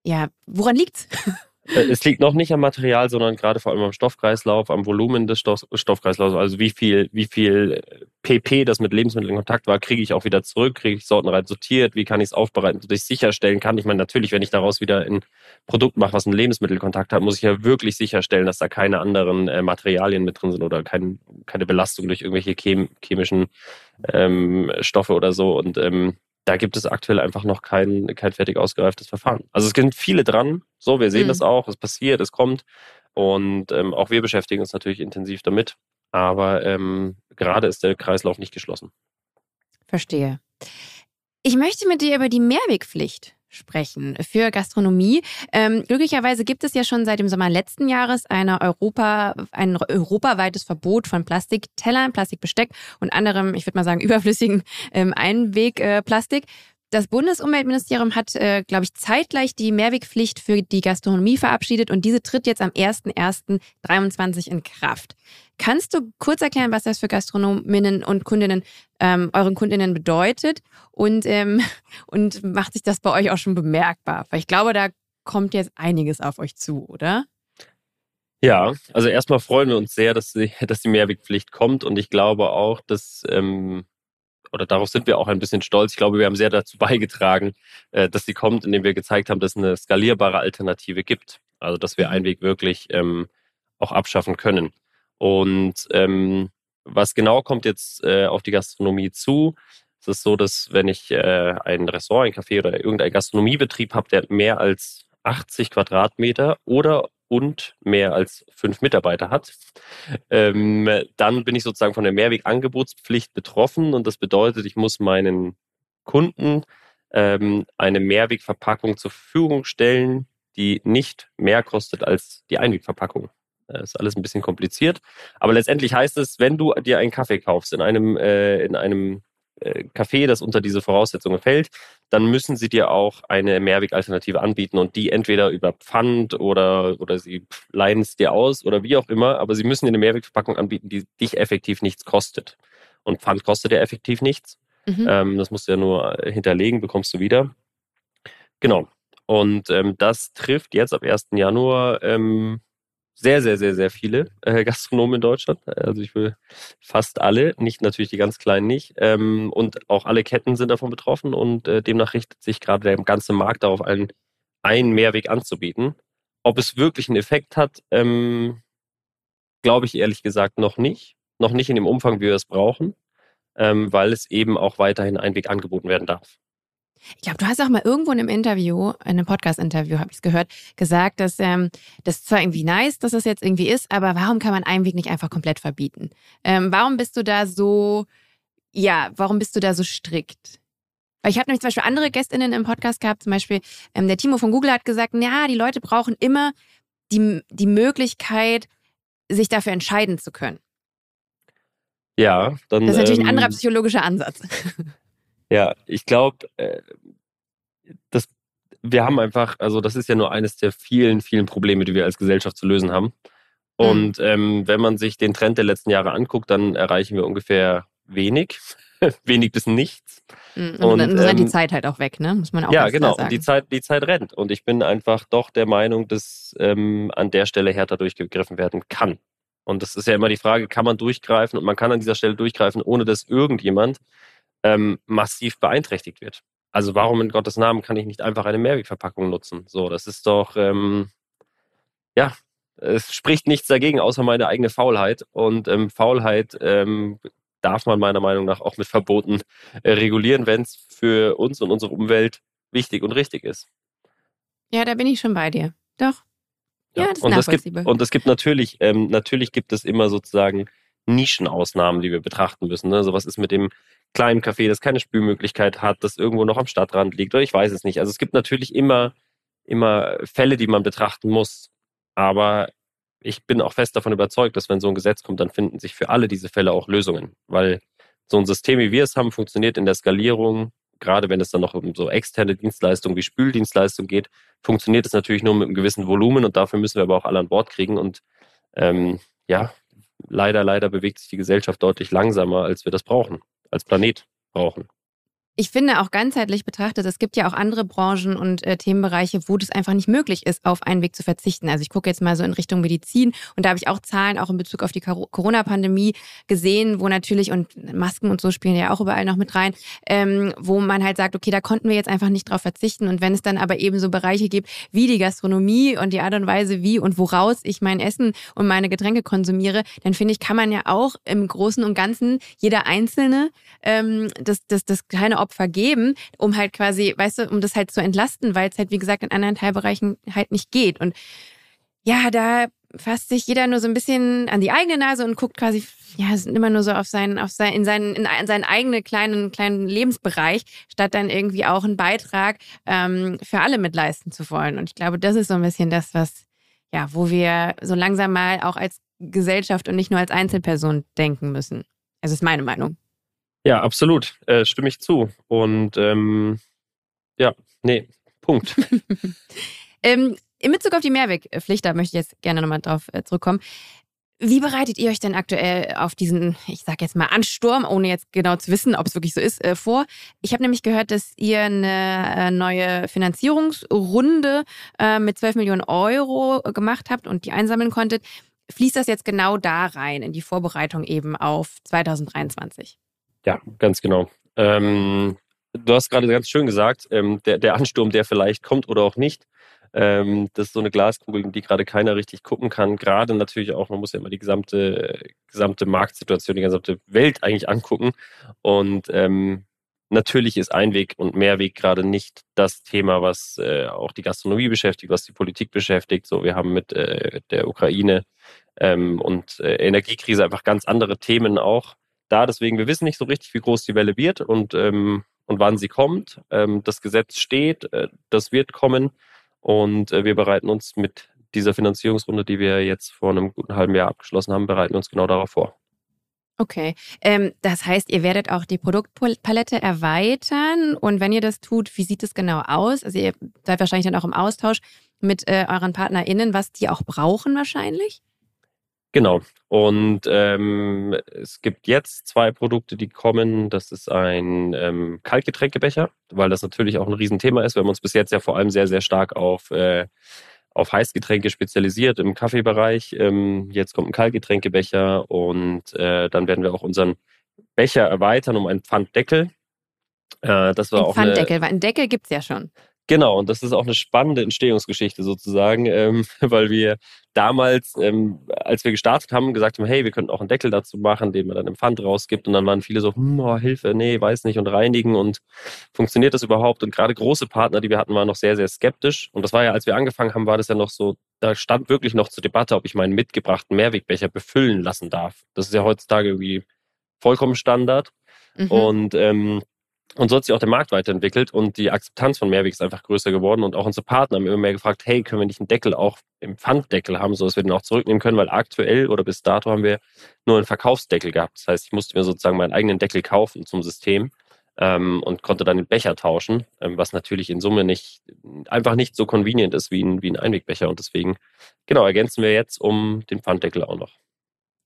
ja, woran liegt's? Äh, es liegt noch nicht am Material, sondern gerade vor allem am Stoffkreislauf, am Volumen des Stoff Stoffkreislaufs. Also wie viel, wie viel PP, das mit Lebensmitteln in Kontakt war, kriege ich auch wieder zurück, kriege ich sortenrein sortiert, wie kann ich es aufbereiten, sodass ich sicherstellen kann. Ich meine, natürlich, wenn ich daraus wieder ein Produkt mache, was einen Lebensmittelkontakt hat, muss ich ja wirklich sicherstellen, dass da keine anderen äh, Materialien mit drin sind oder kein, keine Belastung durch irgendwelche chem chemischen ähm, Stoffe oder so. Und ähm, da gibt es aktuell einfach noch kein, kein fertig ausgereiftes Verfahren. Also es sind viele dran. So, wir sehen mhm. das auch. Es passiert, es kommt. Und ähm, auch wir beschäftigen uns natürlich intensiv damit. Aber ähm, gerade ist der Kreislauf nicht geschlossen. Verstehe. Ich möchte mit dir über die Mehrwegpflicht sprechen für Gastronomie. Ähm, glücklicherweise gibt es ja schon seit dem Sommer letzten Jahres eine Europa, ein europaweites Verbot von Plastiktellern, Plastikbesteck und anderem, ich würde mal sagen, überflüssigen ähm, Einwegplastik. Äh, das Bundesumweltministerium hat, äh, glaube ich, zeitgleich die Mehrwegpflicht für die Gastronomie verabschiedet und diese tritt jetzt am 01.01.2023 in Kraft. Kannst du kurz erklären, was das für Gastronominnen und Kundinnen, ähm, euren Kundinnen bedeutet und, ähm, *laughs* und macht sich das bei euch auch schon bemerkbar? Weil ich glaube, da kommt jetzt einiges auf euch zu, oder? Ja, also erstmal freuen wir uns sehr, dass die, dass die Mehrwegpflicht kommt und ich glaube auch, dass ähm, oder darauf sind wir auch ein bisschen stolz. Ich glaube, wir haben sehr dazu beigetragen, äh, dass sie kommt, indem wir gezeigt haben, dass es eine skalierbare Alternative gibt. Also, dass wir mhm. Einweg wirklich ähm, auch abschaffen können. Und ähm, was genau kommt jetzt äh, auf die Gastronomie zu? Es ist so, dass wenn ich äh, ein Restaurant, ein Café oder irgendeinen Gastronomiebetrieb habe, der mehr als 80 Quadratmeter oder und mehr als fünf Mitarbeiter hat, ähm, dann bin ich sozusagen von der Mehrwegangebotspflicht betroffen und das bedeutet, ich muss meinen Kunden ähm, eine Mehrwegverpackung zur Verfügung stellen, die nicht mehr kostet als die Einwegverpackung. Das ist alles ein bisschen kompliziert. Aber letztendlich heißt es, wenn du dir einen Kaffee kaufst in einem, äh, in einem äh, Café, das unter diese Voraussetzungen fällt, dann müssen sie dir auch eine Mehrwegalternative anbieten und die entweder über Pfand oder, oder sie leihen es dir aus oder wie auch immer, aber sie müssen dir eine Mehrwegverpackung anbieten, die dich effektiv nichts kostet. Und Pfand kostet ja effektiv nichts. Mhm. Ähm, das musst du ja nur hinterlegen, bekommst du wieder. Genau. Und ähm, das trifft jetzt ab 1. Januar ähm, sehr, sehr, sehr, sehr viele äh, *laughs* Gastronomen in Deutschland. Also ich will fast alle, nicht natürlich die ganz kleinen nicht. Ähm, und auch alle Ketten sind davon betroffen und äh, demnach richtet sich gerade der ganze Markt darauf, einen, einen Mehrweg anzubieten. Ob es wirklich einen Effekt hat, ähm, glaube ich ehrlich gesagt noch nicht. Noch nicht in dem Umfang, wie wir es brauchen, ähm, weil es eben auch weiterhin ein Weg angeboten werden darf. Ich glaube, du hast auch mal irgendwo in einem Interview, in einem Podcast-Interview, habe ich es gehört, gesagt, dass ähm, das zwar irgendwie nice, dass das jetzt irgendwie ist, aber warum kann man einen Weg nicht einfach komplett verbieten? Ähm, warum bist du da so, ja, warum bist du da so strikt? Weil ich habe nämlich zum Beispiel andere GästInnen im Podcast gehabt, zum Beispiel ähm, der Timo von Google hat gesagt, ja, die Leute brauchen immer die, die Möglichkeit, sich dafür entscheiden zu können. Ja, dann. Das ist natürlich ein anderer ähm, psychologischer Ansatz. *laughs* Ja, ich glaube, äh, das, wir haben einfach, also das ist ja nur eines der vielen, vielen Probleme, die wir als Gesellschaft zu lösen haben. Mhm. Und mhm. ähm, wenn man sich den Trend der letzten Jahre anguckt, dann erreichen wir ungefähr wenig, *laughs* wenig bis nichts. Mhm. Und, und, dann ist ähm, die Zeit halt auch weg, ne? Muss man auch Ja, genau. Sagen. Die Zeit, die Zeit rennt. Und ich bin einfach doch der Meinung, dass ähm, an der Stelle härter durchgegriffen werden kann. Und das ist ja immer die Frage, kann man durchgreifen? Und man kann an dieser Stelle durchgreifen, ohne dass irgendjemand ähm, massiv beeinträchtigt wird. Also warum in Gottes Namen kann ich nicht einfach eine Mehrwegverpackung nutzen? So, das ist doch, ähm, ja, es spricht nichts dagegen, außer meine eigene Faulheit. Und ähm, Faulheit ähm, darf man meiner Meinung nach auch mit Verboten äh, regulieren, wenn es für uns und unsere Umwelt wichtig und richtig ist. Ja, da bin ich schon bei dir. Doch. Ja, ja das ist und nachvollziehbar. Es gibt, und es gibt natürlich, ähm, natürlich gibt es immer sozusagen Nischenausnahmen, die wir betrachten müssen. Ne? Also was ist mit dem kleinen Café, das keine Spülmöglichkeit hat, das irgendwo noch am Stadtrand liegt oder ich weiß es nicht. Also es gibt natürlich immer, immer Fälle, die man betrachten muss. Aber ich bin auch fest davon überzeugt, dass wenn so ein Gesetz kommt, dann finden sich für alle diese Fälle auch Lösungen. Weil so ein System, wie wir es haben, funktioniert in der Skalierung, gerade wenn es dann noch um so externe Dienstleistungen wie Spüldienstleistungen geht, funktioniert es natürlich nur mit einem gewissen Volumen und dafür müssen wir aber auch alle an Bord kriegen. Und ähm, ja, leider, leider bewegt sich die Gesellschaft deutlich langsamer, als wir das brauchen als Planet brauchen. Ich finde auch ganzheitlich betrachtet, es gibt ja auch andere Branchen und äh, Themenbereiche, wo das einfach nicht möglich ist, auf einen Weg zu verzichten. Also ich gucke jetzt mal so in Richtung Medizin und da habe ich auch Zahlen auch in Bezug auf die Corona-Pandemie gesehen, wo natürlich, und Masken und so spielen ja auch überall noch mit rein, ähm, wo man halt sagt, okay, da konnten wir jetzt einfach nicht drauf verzichten. Und wenn es dann aber eben so Bereiche gibt wie die Gastronomie und die Art und Weise, wie und woraus ich mein Essen und meine Getränke konsumiere, dann finde ich, kann man ja auch im Großen und Ganzen jeder Einzelne ähm, das, das, das kleine Opfer geben, um halt quasi, weißt du, um das halt zu entlasten, weil es halt, wie gesagt, in anderen Teilbereichen halt nicht geht. Und ja, da fasst sich jeder nur so ein bisschen an die eigene Nase und guckt quasi, ja, sind immer nur so auf seinen, auf sein, in seinen, in seinen eigenen kleinen, kleinen Lebensbereich, statt dann irgendwie auch einen Beitrag ähm, für alle mitleisten zu wollen. Und ich glaube, das ist so ein bisschen das, was, ja, wo wir so langsam mal auch als Gesellschaft und nicht nur als Einzelperson denken müssen. Also ist meine Meinung. Ja, absolut. Äh, stimme ich zu. Und ähm, ja, nee, Punkt. *laughs* ähm, in Bezug auf die Mehrwegpflicht, da möchte ich jetzt gerne nochmal drauf äh, zurückkommen. Wie bereitet ihr euch denn aktuell auf diesen, ich sage jetzt mal, Ansturm, ohne jetzt genau zu wissen, ob es wirklich so ist, äh, vor? Ich habe nämlich gehört, dass ihr eine äh, neue Finanzierungsrunde äh, mit 12 Millionen Euro gemacht habt und die einsammeln konntet. Fließt das jetzt genau da rein, in die Vorbereitung eben auf 2023? Ja, ganz genau. Ähm, du hast gerade ganz schön gesagt, ähm, der, der Ansturm, der vielleicht kommt oder auch nicht, ähm, das ist so eine Glaskugel, die gerade keiner richtig gucken kann. Gerade natürlich auch, man muss ja immer die gesamte, gesamte Marktsituation, die gesamte Welt eigentlich angucken. Und ähm, natürlich ist Einweg und Mehrweg gerade nicht das Thema, was äh, auch die Gastronomie beschäftigt, was die Politik beschäftigt. So, wir haben mit äh, der Ukraine ähm, und äh, Energiekrise einfach ganz andere Themen auch da. Deswegen, wir wissen nicht so richtig, wie groß die Welle wird und, ähm, und wann sie kommt. Ähm, das Gesetz steht, äh, das wird kommen und äh, wir bereiten uns mit dieser Finanzierungsrunde, die wir jetzt vor einem guten halben Jahr abgeschlossen haben, bereiten uns genau darauf vor. Okay, ähm, das heißt, ihr werdet auch die Produktpalette erweitern und wenn ihr das tut, wie sieht es genau aus? Also ihr seid wahrscheinlich dann auch im Austausch mit äh, euren PartnerInnen, was die auch brauchen wahrscheinlich? Genau. Und ähm, es gibt jetzt zwei Produkte, die kommen. Das ist ein ähm, Kaltgetränkebecher, weil das natürlich auch ein Riesenthema ist. Wir haben uns bis jetzt ja vor allem sehr, sehr stark auf, äh, auf Heißgetränke spezialisiert im Kaffeebereich. Ähm, jetzt kommt ein Kaltgetränkebecher und äh, dann werden wir auch unseren Becher erweitern um einen Pfanddeckel. Äh, das war ein auch Pfanddeckel, weil einen Deckel gibt es ja schon. Genau, und das ist auch eine spannende Entstehungsgeschichte sozusagen, ähm, *laughs* weil wir damals, ähm, als wir gestartet haben, gesagt haben, hey, wir könnten auch einen Deckel dazu machen, den man dann im Pfand rausgibt. Und dann waren viele so, hm, oh, Hilfe, nee, weiß nicht und reinigen und funktioniert das überhaupt? Und gerade große Partner, die wir hatten, waren noch sehr, sehr skeptisch. Und das war ja, als wir angefangen haben, war das ja noch so, da stand wirklich noch zur Debatte, ob ich meinen mitgebrachten Mehrwegbecher befüllen lassen darf. Das ist ja heutzutage irgendwie vollkommen Standard. Mhm. Und ähm, und so hat sich auch der Markt weiterentwickelt und die Akzeptanz von Mehrweg ist einfach größer geworden. Und auch unsere Partner haben immer mehr gefragt, hey, können wir nicht einen Deckel auch im Pfanddeckel haben, sodass wir den auch zurücknehmen können, weil aktuell oder bis dato haben wir nur einen Verkaufsdeckel gehabt. Das heißt, ich musste mir sozusagen meinen eigenen Deckel kaufen zum System ähm, und konnte dann den Becher tauschen, ähm, was natürlich in Summe nicht einfach nicht so convenient ist wie ein, wie ein Einwegbecher. Und deswegen, genau, ergänzen wir jetzt um den Pfanddeckel auch noch.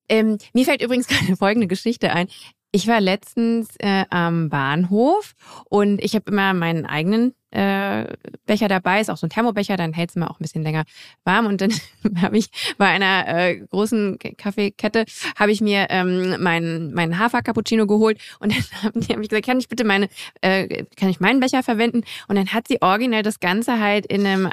Ähm, mir fällt übrigens *laughs* gerade folgende Geschichte ein. Ich war letztens äh, am Bahnhof und ich habe immer meinen eigenen äh, Becher dabei, ist auch so ein Thermobecher, dann hält es immer auch ein bisschen länger warm. Und dann *laughs* habe ich bei einer äh, großen Kaffeekette habe ich mir ähm, meinen meinen Hafer Cappuccino geholt und dann *laughs* haben die hab ich gesagt, kann ich bitte meine äh, kann ich meinen Becher verwenden? Und dann hat sie originell das Ganze halt in einem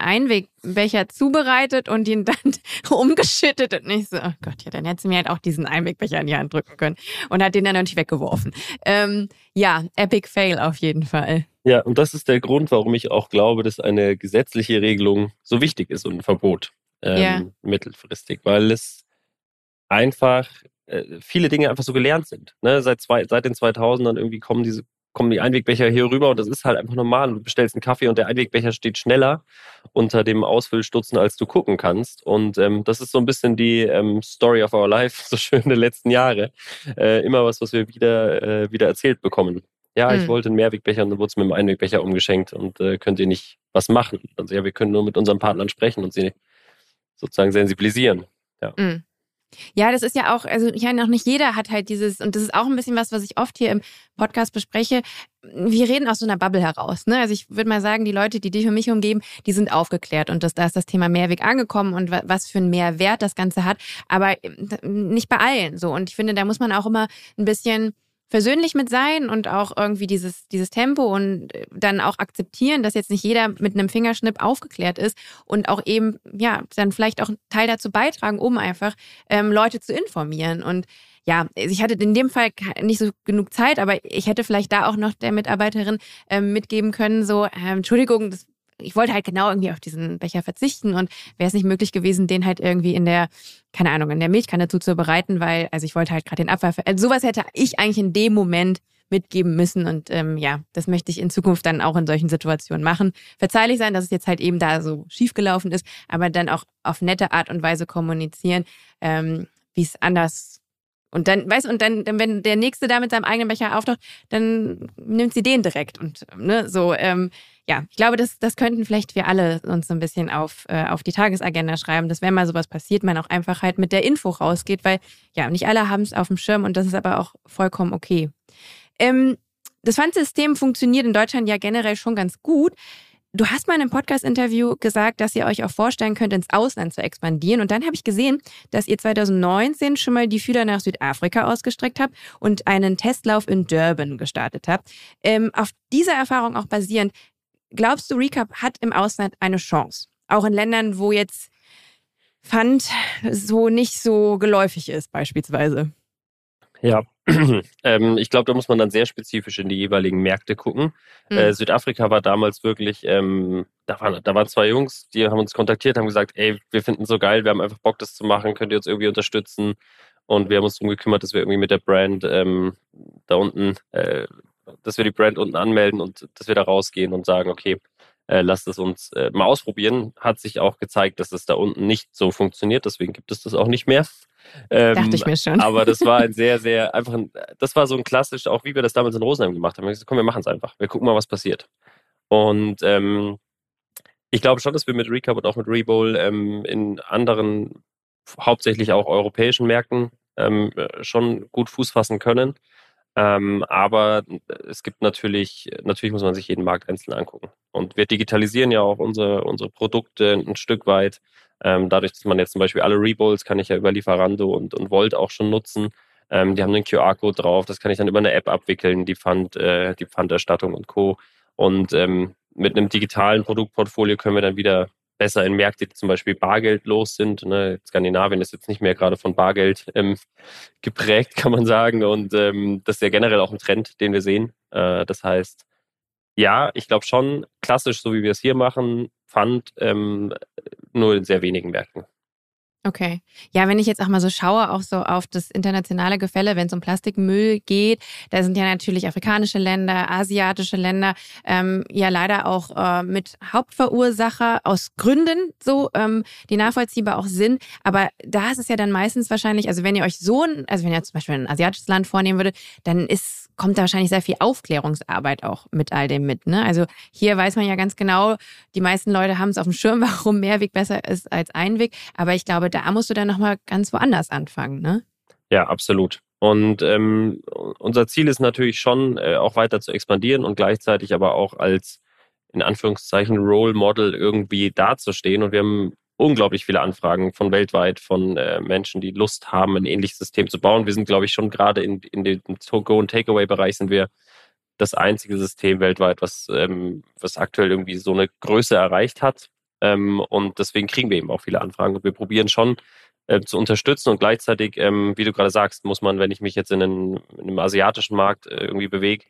Einwegbecher zubereitet und ihn dann *laughs* umgeschüttet und nicht so, oh Gott, ja, dann hätte sie mir halt auch diesen Einwegbecher in die Hand drücken können und hat den dann natürlich weggeworfen. Ähm, ja, Epic Fail auf jeden Fall. Ja, und das ist der Grund, warum ich auch glaube, dass eine gesetzliche Regelung so wichtig ist und ein Verbot ähm, ja. mittelfristig, weil es einfach äh, viele Dinge einfach so gelernt sind. Ne? Seit, zwei, seit den 2000ern irgendwie kommen diese kommen die Einwegbecher hier rüber und das ist halt einfach normal. Du bestellst einen Kaffee und der Einwegbecher steht schneller unter dem Ausfüllstutzen, als du gucken kannst. Und ähm, das ist so ein bisschen die ähm, Story of our life, *laughs* so schön der letzten Jahre. Äh, immer was, was wir wieder, äh, wieder erzählt bekommen ja, ich mhm. wollte einen Mehrwegbecher und dann wurde es mit einem Einwegbecher umgeschenkt und äh, könnt ihr nicht was machen. Also ja, wir können nur mit unseren Partnern sprechen und sie sozusagen sensibilisieren. Ja. Mhm. Ja, das ist ja auch, also meine, auch nicht jeder hat halt dieses, und das ist auch ein bisschen was, was ich oft hier im Podcast bespreche. Wir reden aus so einer Bubble heraus. Ne? Also ich würde mal sagen, die Leute, die dich und mich umgeben, die sind aufgeklärt und das, da ist das Thema Mehrweg angekommen und was für einen Mehrwert das Ganze hat. Aber äh, nicht bei allen so. Und ich finde, da muss man auch immer ein bisschen versöhnlich mit sein und auch irgendwie dieses, dieses Tempo und äh, dann auch akzeptieren, dass jetzt nicht jeder mit einem Fingerschnipp aufgeklärt ist und auch eben, ja, dann vielleicht auch einen Teil dazu beitragen, um einfach ähm, Leute zu informieren. Und ja, ich hatte in dem Fall nicht so genug Zeit, aber ich hätte vielleicht da auch noch der Mitarbeiterin ähm, mitgeben können, so, ähm, Entschuldigung, das ich wollte halt genau irgendwie auf diesen Becher verzichten und wäre es nicht möglich gewesen, den halt irgendwie in der, keine Ahnung, in der Milchkanne zuzubereiten, weil, also ich wollte halt gerade den Abfall, also sowas hätte ich eigentlich in dem Moment mitgeben müssen und ähm, ja, das möchte ich in Zukunft dann auch in solchen Situationen machen. Verzeihlich sein, dass es jetzt halt eben da so schiefgelaufen ist, aber dann auch auf nette Art und Weise kommunizieren, ähm, wie es anders und dann, weißt und dann, wenn der Nächste da mit seinem eigenen Becher auftaucht, dann nimmt sie den direkt. Und ne, so, ähm, ja, ich glaube, das, das könnten vielleicht wir alle uns so ein bisschen auf, äh, auf die Tagesagenda schreiben, dass wenn mal sowas passiert, man auch einfach halt mit der Info rausgeht, weil ja, nicht alle haben es auf dem Schirm und das ist aber auch vollkommen okay. Ähm, das Pfandsystem funktioniert in Deutschland ja generell schon ganz gut. Du hast mal in einem Podcast-Interview gesagt, dass ihr euch auch vorstellen könnt, ins Ausland zu expandieren. Und dann habe ich gesehen, dass ihr 2019 schon mal die Fühler nach Südafrika ausgestreckt habt und einen Testlauf in Durban gestartet habt. Ähm, auf dieser Erfahrung auch basierend, glaubst du, Recap hat im Ausland eine Chance? Auch in Ländern, wo jetzt Pfand so nicht so geläufig ist, beispielsweise. Ja, *clears throat* ähm, ich glaube, da muss man dann sehr spezifisch in die jeweiligen Märkte gucken. Mhm. Äh, Südafrika war damals wirklich, ähm, da, waren, da waren zwei Jungs, die haben uns kontaktiert, haben gesagt, ey, wir finden es so geil, wir haben einfach Bock, das zu machen, könnt ihr uns irgendwie unterstützen? Und wir haben uns darum gekümmert, dass wir irgendwie mit der Brand ähm, da unten, äh, dass wir die Brand unten anmelden und dass wir da rausgehen und sagen, okay, äh, lasst es uns äh, mal ausprobieren. Hat sich auch gezeigt, dass es da unten nicht so funktioniert, deswegen gibt es das auch nicht mehr. Ähm, Dachte ich mir schon. Aber das war ein *laughs* sehr, sehr einfach, ein, das war so ein klassisch, auch wie wir das damals in Rosenheim gemacht haben. Wir haben gesagt, komm, wir machen es einfach. Wir gucken mal, was passiert. Und ähm, ich glaube schon, dass wir mit Recap und auch mit Rebowl ähm, in anderen, hauptsächlich auch europäischen Märkten ähm, schon gut Fuß fassen können. Ähm, aber es gibt natürlich, natürlich muss man sich jeden Markt einzeln angucken. Und wir digitalisieren ja auch unsere, unsere Produkte ein Stück weit. Ähm, dadurch, dass man jetzt zum Beispiel alle Rebowls kann ich ja über Lieferando und, und Volt auch schon nutzen. Ähm, die haben einen QR-Code drauf, das kann ich dann über eine App abwickeln, die Pfand, äh, die Pfanderstattung und Co. Und ähm, mit einem digitalen Produktportfolio können wir dann wieder besser in Märkte, die zum Beispiel bargeldlos sind. Ne? Skandinavien ist jetzt nicht mehr gerade von Bargeld ähm, *laughs* geprägt, kann man sagen. Und ähm, das ist ja generell auch ein Trend, den wir sehen. Äh, das heißt, ja, ich glaube schon, klassisch, so wie wir es hier machen, Pfand, ähm, nur in sehr wenigen Märkten. Okay. Ja, wenn ich jetzt auch mal so schaue, auch so auf das internationale Gefälle, wenn es um Plastikmüll geht, da sind ja natürlich afrikanische Länder, asiatische Länder ähm, ja leider auch äh, mit Hauptverursacher aus Gründen so, ähm, die nachvollziehbar auch sind. Aber da ist es ja dann meistens wahrscheinlich, also wenn ihr euch so ein, also wenn ihr zum Beispiel ein asiatisches Land vornehmen würdet, dann ist kommt da wahrscheinlich sehr viel Aufklärungsarbeit auch mit all dem mit. Ne? Also hier weiß man ja ganz genau, die meisten Leute haben es auf dem Schirm, *laughs* warum Mehrweg besser ist als Einweg. Aber ich glaube, da musst du dann nochmal ganz woanders anfangen. Ne? Ja, absolut. Und ähm, unser Ziel ist natürlich schon, äh, auch weiter zu expandieren und gleichzeitig aber auch als in Anführungszeichen Role Model irgendwie dazustehen. Und wir haben unglaublich viele Anfragen von weltweit, von äh, Menschen, die Lust haben, ein ähnliches System zu bauen. Wir sind, glaube ich, schon gerade in, in dem To-Go- und Takeaway-Bereich sind wir das einzige System weltweit, was, ähm, was aktuell irgendwie so eine Größe erreicht hat. Ähm, und deswegen kriegen wir eben auch viele Anfragen. Und wir probieren schon äh, zu unterstützen und gleichzeitig, ähm, wie du gerade sagst, muss man, wenn ich mich jetzt in, einen, in einem asiatischen Markt äh, irgendwie bewege,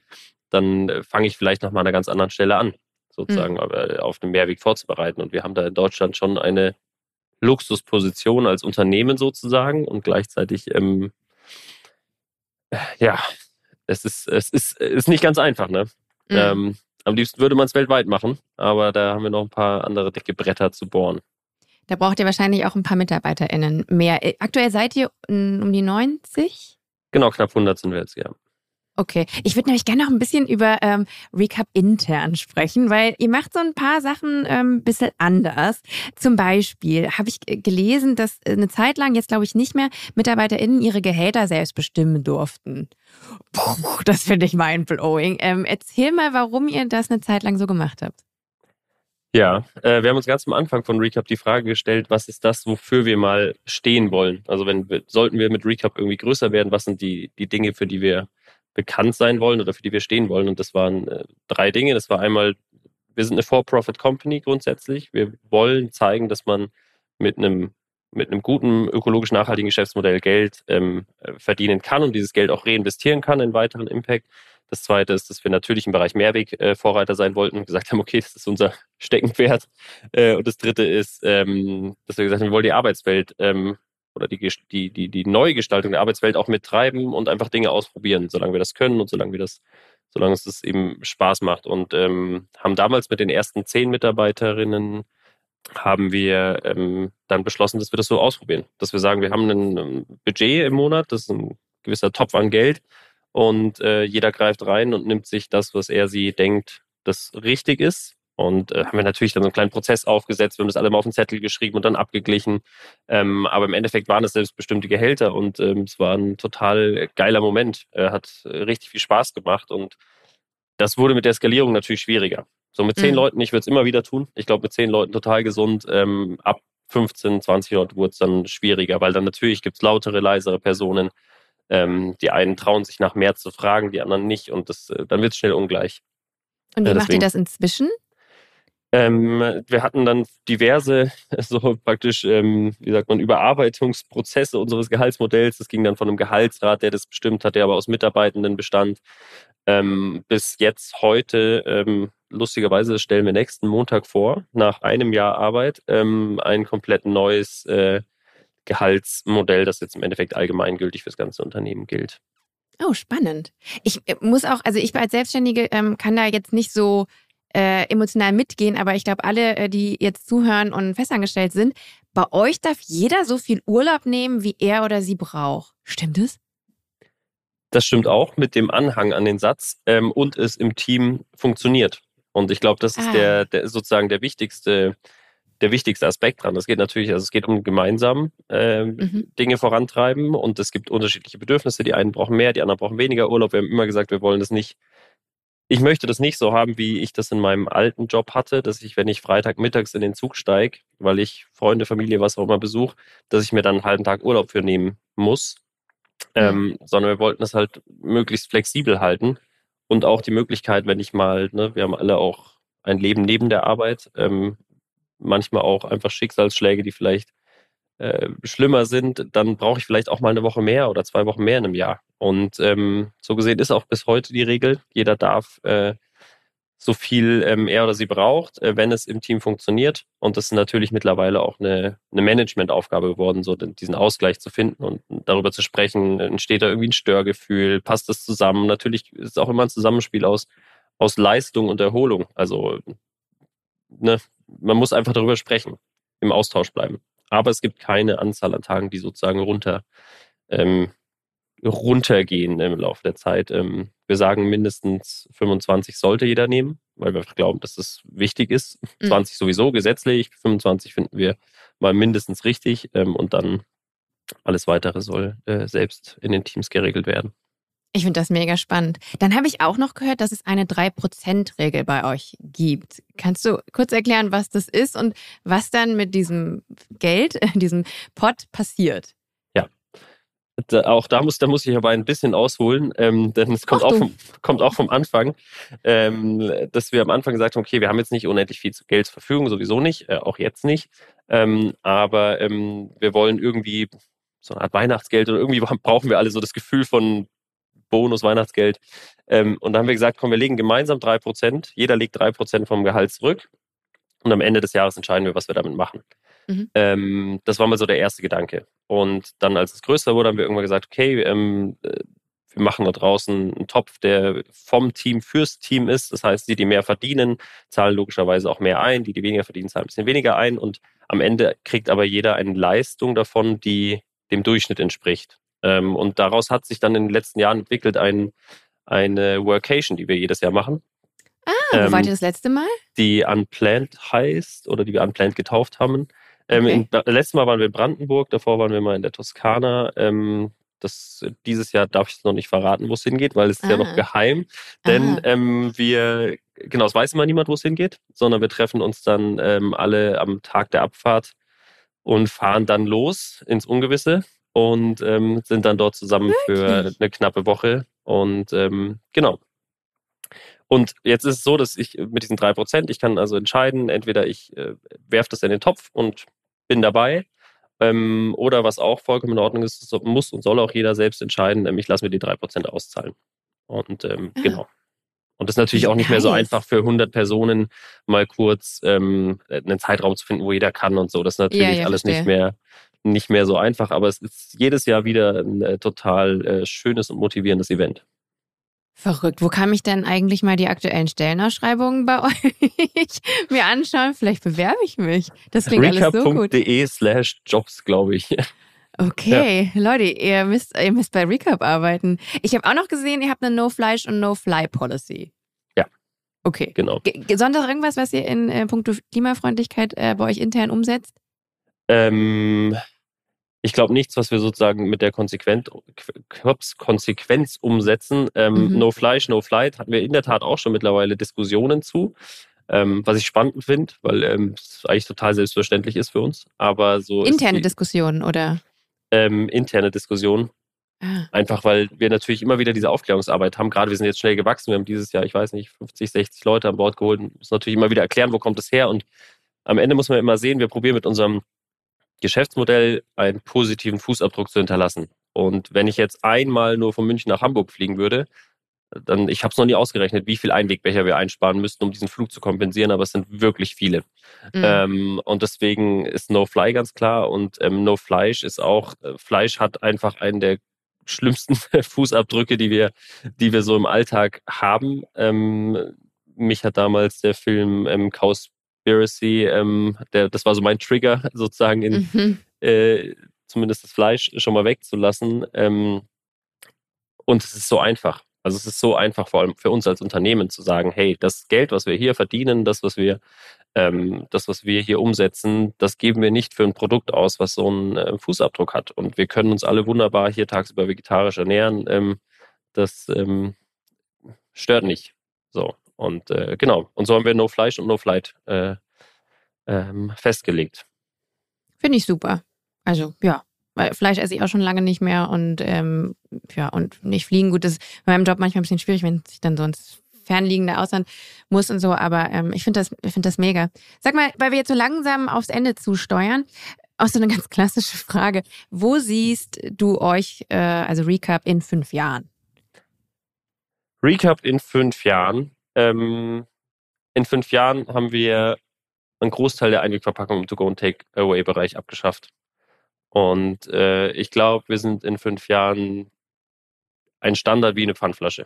dann äh, fange ich vielleicht nochmal an einer ganz anderen Stelle an sozusagen mhm. auf dem Mehrweg vorzubereiten. Und wir haben da in Deutschland schon eine Luxusposition als Unternehmen sozusagen und gleichzeitig, ähm, ja, es ist, es ist, ist nicht ganz einfach, ne? Mhm. Ähm, am liebsten würde man es weltweit machen, aber da haben wir noch ein paar andere dicke Bretter zu bohren. Da braucht ihr wahrscheinlich auch ein paar MitarbeiterInnen mehr. Äh, aktuell seid ihr um die 90? Genau, knapp 100 sind wir jetzt, ja. Okay, ich würde nämlich gerne noch ein bisschen über ähm, Recap intern sprechen, weil ihr macht so ein paar Sachen ähm, ein bisschen anders. Zum Beispiel habe ich gelesen, dass eine Zeit lang, jetzt glaube ich nicht mehr, MitarbeiterInnen ihre Gehälter selbst bestimmen durften. Puh, das finde ich mindblowing. Ähm, erzähl mal, warum ihr das eine Zeit lang so gemacht habt. Ja, äh, wir haben uns ganz am Anfang von Recap die Frage gestellt, was ist das, wofür wir mal stehen wollen? Also wenn sollten wir mit Recap irgendwie größer werden, was sind die, die Dinge, für die wir bekannt sein wollen oder für die wir stehen wollen. Und das waren äh, drei Dinge. Das war einmal, wir sind eine For-Profit-Company grundsätzlich. Wir wollen zeigen, dass man mit einem mit einem guten ökologisch nachhaltigen Geschäftsmodell Geld ähm, äh, verdienen kann und dieses Geld auch reinvestieren kann in weiteren Impact. Das zweite ist, dass wir natürlich im Bereich Mehrweg äh, Vorreiter sein wollten und gesagt haben, okay, das ist unser *laughs* Steckenpferd. Äh, und das dritte ist, ähm, dass wir gesagt haben, wir wollen die Arbeitswelt ähm, oder die, die, die, die Neugestaltung der Arbeitswelt auch mittreiben und einfach Dinge ausprobieren, solange wir das können und solange wir das, solange es das eben Spaß macht. Und ähm, haben damals mit den ersten zehn Mitarbeiterinnen haben wir ähm, dann beschlossen, dass wir das so ausprobieren. Dass wir sagen, wir haben ein ähm, Budget im Monat, das ist ein gewisser Topf an Geld und äh, jeder greift rein und nimmt sich das, was er sie denkt, das richtig ist und äh, haben wir natürlich dann so einen kleinen Prozess aufgesetzt, wir haben das alle mal auf den Zettel geschrieben und dann abgeglichen. Ähm, aber im Endeffekt waren es selbstbestimmte Gehälter und ähm, es war ein total geiler Moment. Er hat richtig viel Spaß gemacht und das wurde mit der Skalierung natürlich schwieriger. So mit zehn mhm. Leuten, ich würde es immer wieder tun. Ich glaube, mit zehn Leuten total gesund. Ähm, ab 15, 20 Leuten wurde es dann schwieriger, weil dann natürlich gibt es lautere, leisere Personen. Ähm, die einen trauen sich nach mehr zu fragen, die anderen nicht und das, äh, dann wird es schnell ungleich. Und wie äh, macht ihr das inzwischen? Ähm, wir hatten dann diverse, *laughs* so praktisch, ähm, wie sagt man, Überarbeitungsprozesse unseres Gehaltsmodells. Das ging dann von einem Gehaltsrat, der das bestimmt hat, der aber aus Mitarbeitenden bestand, ähm, bis jetzt heute. Ähm, lustigerweise stellen wir nächsten Montag vor, nach einem Jahr Arbeit, ähm, ein komplett neues äh, Gehaltsmodell, das jetzt im Endeffekt allgemeingültig für das ganze Unternehmen gilt. Oh, spannend. Ich äh, muss auch, also ich als Selbstständige ähm, kann da jetzt nicht so äh, emotional mitgehen, aber ich glaube, alle, äh, die jetzt zuhören und festangestellt sind, bei euch darf jeder so viel Urlaub nehmen, wie er oder sie braucht. Stimmt es? Das stimmt auch mit dem Anhang an den Satz ähm, und es im Team funktioniert. Und ich glaube, das ist ah. der, der sozusagen der wichtigste der wichtigste Aspekt dran. Es geht natürlich, also es geht um gemeinsam äh, mhm. Dinge vorantreiben und es gibt unterschiedliche Bedürfnisse. Die einen brauchen mehr, die anderen brauchen weniger Urlaub. Wir haben immer gesagt, wir wollen das nicht. Ich möchte das nicht so haben, wie ich das in meinem alten Job hatte, dass ich, wenn ich Freitagmittags in den Zug steige, weil ich Freunde, Familie, was auch immer besuche, dass ich mir dann einen halben Tag Urlaub für nehmen muss. Mhm. Ähm, sondern wir wollten es halt möglichst flexibel halten und auch die Möglichkeit, wenn ich mal, ne, wir haben alle auch ein Leben neben der Arbeit, ähm, manchmal auch einfach Schicksalsschläge, die vielleicht äh, schlimmer sind, dann brauche ich vielleicht auch mal eine Woche mehr oder zwei Wochen mehr in einem Jahr. Und ähm, so gesehen ist auch bis heute die Regel, jeder darf äh, so viel ähm, er oder sie braucht, äh, wenn es im Team funktioniert. Und das ist natürlich mittlerweile auch eine, eine Managementaufgabe geworden, so diesen Ausgleich zu finden und darüber zu sprechen, entsteht da irgendwie ein Störgefühl, passt das zusammen. Natürlich ist es auch immer ein Zusammenspiel aus, aus Leistung und Erholung. Also ne, man muss einfach darüber sprechen, im Austausch bleiben. Aber es gibt keine Anzahl an Tagen, die sozusagen runter, ähm, runtergehen im Laufe der Zeit. Ähm, wir sagen mindestens 25 sollte jeder nehmen, weil wir glauben, dass das wichtig ist. Mhm. 20 sowieso gesetzlich, 25 finden wir mal mindestens richtig ähm, und dann alles weitere soll äh, selbst in den Teams geregelt werden. Ich finde das mega spannend. Dann habe ich auch noch gehört, dass es eine 3%-Regel bei euch gibt. Kannst du kurz erklären, was das ist und was dann mit diesem Geld, *laughs* diesem Pot passiert? Da, auch da muss, da muss ich aber ein bisschen ausholen, ähm, denn es kommt auch, vom, kommt auch vom Anfang, ähm, dass wir am Anfang gesagt haben, okay, wir haben jetzt nicht unendlich viel Geld zur Verfügung, sowieso nicht, äh, auch jetzt nicht. Ähm, aber ähm, wir wollen irgendwie so eine Art Weihnachtsgeld oder irgendwie *laughs* brauchen wir alle so das Gefühl von Bonus, Weihnachtsgeld. Ähm, und dann haben wir gesagt, komm, wir legen gemeinsam drei Prozent. Jeder legt drei Prozent vom Gehalt zurück. Und am Ende des Jahres entscheiden wir, was wir damit machen. Mhm. Ähm, das war mal so der erste Gedanke. Und dann, als es größer wurde, haben wir irgendwann gesagt, okay, ähm, äh, wir machen da draußen einen Topf, der vom Team fürs Team ist. Das heißt, die, die mehr verdienen, zahlen logischerweise auch mehr ein. Die, die weniger verdienen, zahlen ein bisschen weniger ein. Und am Ende kriegt aber jeder eine Leistung davon, die dem Durchschnitt entspricht. Ähm, und daraus hat sich dann in den letzten Jahren entwickelt ein, eine Workation, die wir jedes Jahr machen. Ah, wo ähm, wart ihr das letzte Mal? Die Unplanned heißt oder die wir Unplanned getauft haben. Ähm, okay. in, letztes Mal waren wir in Brandenburg, davor waren wir mal in der Toskana. Ähm, das, dieses Jahr darf ich es noch nicht verraten, wo es hingeht, weil es ist ja noch ah. geheim. Denn ähm, wir, genau, es weiß immer niemand, wo es hingeht, sondern wir treffen uns dann ähm, alle am Tag der Abfahrt und fahren dann los ins Ungewisse und ähm, sind dann dort zusammen Wirklich? für eine knappe Woche. Und ähm, genau. Und jetzt ist es so, dass ich mit diesen drei Prozent, ich kann also entscheiden, entweder ich äh, werfe das in den Topf und bin dabei, ähm, oder was auch vollkommen in Ordnung ist, muss und soll auch jeder selbst entscheiden, ähm, ich lasse mir die drei Prozent auszahlen. Und ähm, ah. genau. Und das ist natürlich auch nicht mehr so einfach für 100 Personen mal kurz ähm, einen Zeitraum zu finden, wo jeder kann und so. Das ist natürlich ja, ja, alles verstehe. nicht mehr nicht mehr so einfach, aber es ist jedes Jahr wieder ein äh, total äh, schönes und motivierendes Event. Verrückt. Wo kann ich denn eigentlich mal die aktuellen Stellenausschreibungen bei *laughs* euch mir anschauen? Vielleicht bewerbe ich mich. Das klingt alles so gut. recap.de slash jobs, glaube ich. *laughs* Okay, ja. Leute, ihr müsst, ihr müsst bei Recap arbeiten. Ich habe auch noch gesehen, ihr habt eine No-Fleisch- und No-Fly-Policy. Ja. Okay. Genau. Sonst irgendwas, was ihr in äh, puncto Klimafreundlichkeit äh, bei euch intern umsetzt? Ähm, ich glaube nichts, was wir sozusagen mit der Konsequenz, Konsequenz umsetzen. Ähm, mhm. No Fleisch, No Flight hatten wir in der Tat auch schon mittlerweile Diskussionen zu. Ähm, was ich spannend finde, weil ähm, es eigentlich total selbstverständlich ist für uns. Aber so interne die, Diskussionen oder ähm, interne Diskussionen. Ah. Einfach weil wir natürlich immer wieder diese Aufklärungsarbeit haben. Gerade wir sind jetzt schnell gewachsen. Wir haben dieses Jahr, ich weiß nicht, 50, 60 Leute an Bord geholt. Müssen natürlich immer wieder erklären, wo kommt es her. Und am Ende muss man immer sehen, wir probieren mit unserem Geschäftsmodell einen positiven Fußabdruck zu hinterlassen. Und wenn ich jetzt einmal nur von München nach Hamburg fliegen würde, dann, ich habe es noch nie ausgerechnet, wie viel Einwegbecher wir einsparen müssten, um diesen Flug zu kompensieren, aber es sind wirklich viele. Mhm. Ähm, und deswegen ist No Fly ganz klar und ähm, No Fleisch ist auch, äh, Fleisch hat einfach einen der schlimmsten *laughs* Fußabdrücke, die wir, die wir so im Alltag haben. Ähm, mich hat damals der Film ähm, Cowspiracy, ähm, der, das war so mein Trigger, *laughs* sozusagen in mhm. äh, zumindest das Fleisch schon mal wegzulassen. Ähm, und es ist so einfach. Also es ist so einfach, vor allem für uns als Unternehmen zu sagen, hey, das Geld, was wir hier verdienen, das, was wir, ähm, das, was wir hier umsetzen, das geben wir nicht für ein Produkt aus, was so einen äh, Fußabdruck hat. Und wir können uns alle wunderbar hier tagsüber vegetarisch ernähren. Ähm, das ähm, stört nicht. So. Und äh, genau. Und so haben wir No Fleisch und No Flight äh, ähm, festgelegt. Finde ich super. Also ja, weil Fleisch esse ich auch schon lange nicht mehr und ähm, ja, und nicht fliegen. Gut, das ist bei meinem Job manchmal ein bisschen schwierig, wenn ich dann sonst fernliegende Ausland muss und so, aber ähm, ich finde das, ich finde das mega. Sag mal, weil wir jetzt so langsam aufs Ende zusteuern, auch so eine ganz klassische Frage. Wo siehst du euch, äh, also Recap, in fünf Jahren? Recap in fünf Jahren. Ähm, in fünf Jahren haben wir einen Großteil der Einwegverpackung im To-Go- und Take-Away-Bereich abgeschafft. Und äh, ich glaube, wir sind in fünf Jahren ein Standard wie eine Pfandflasche.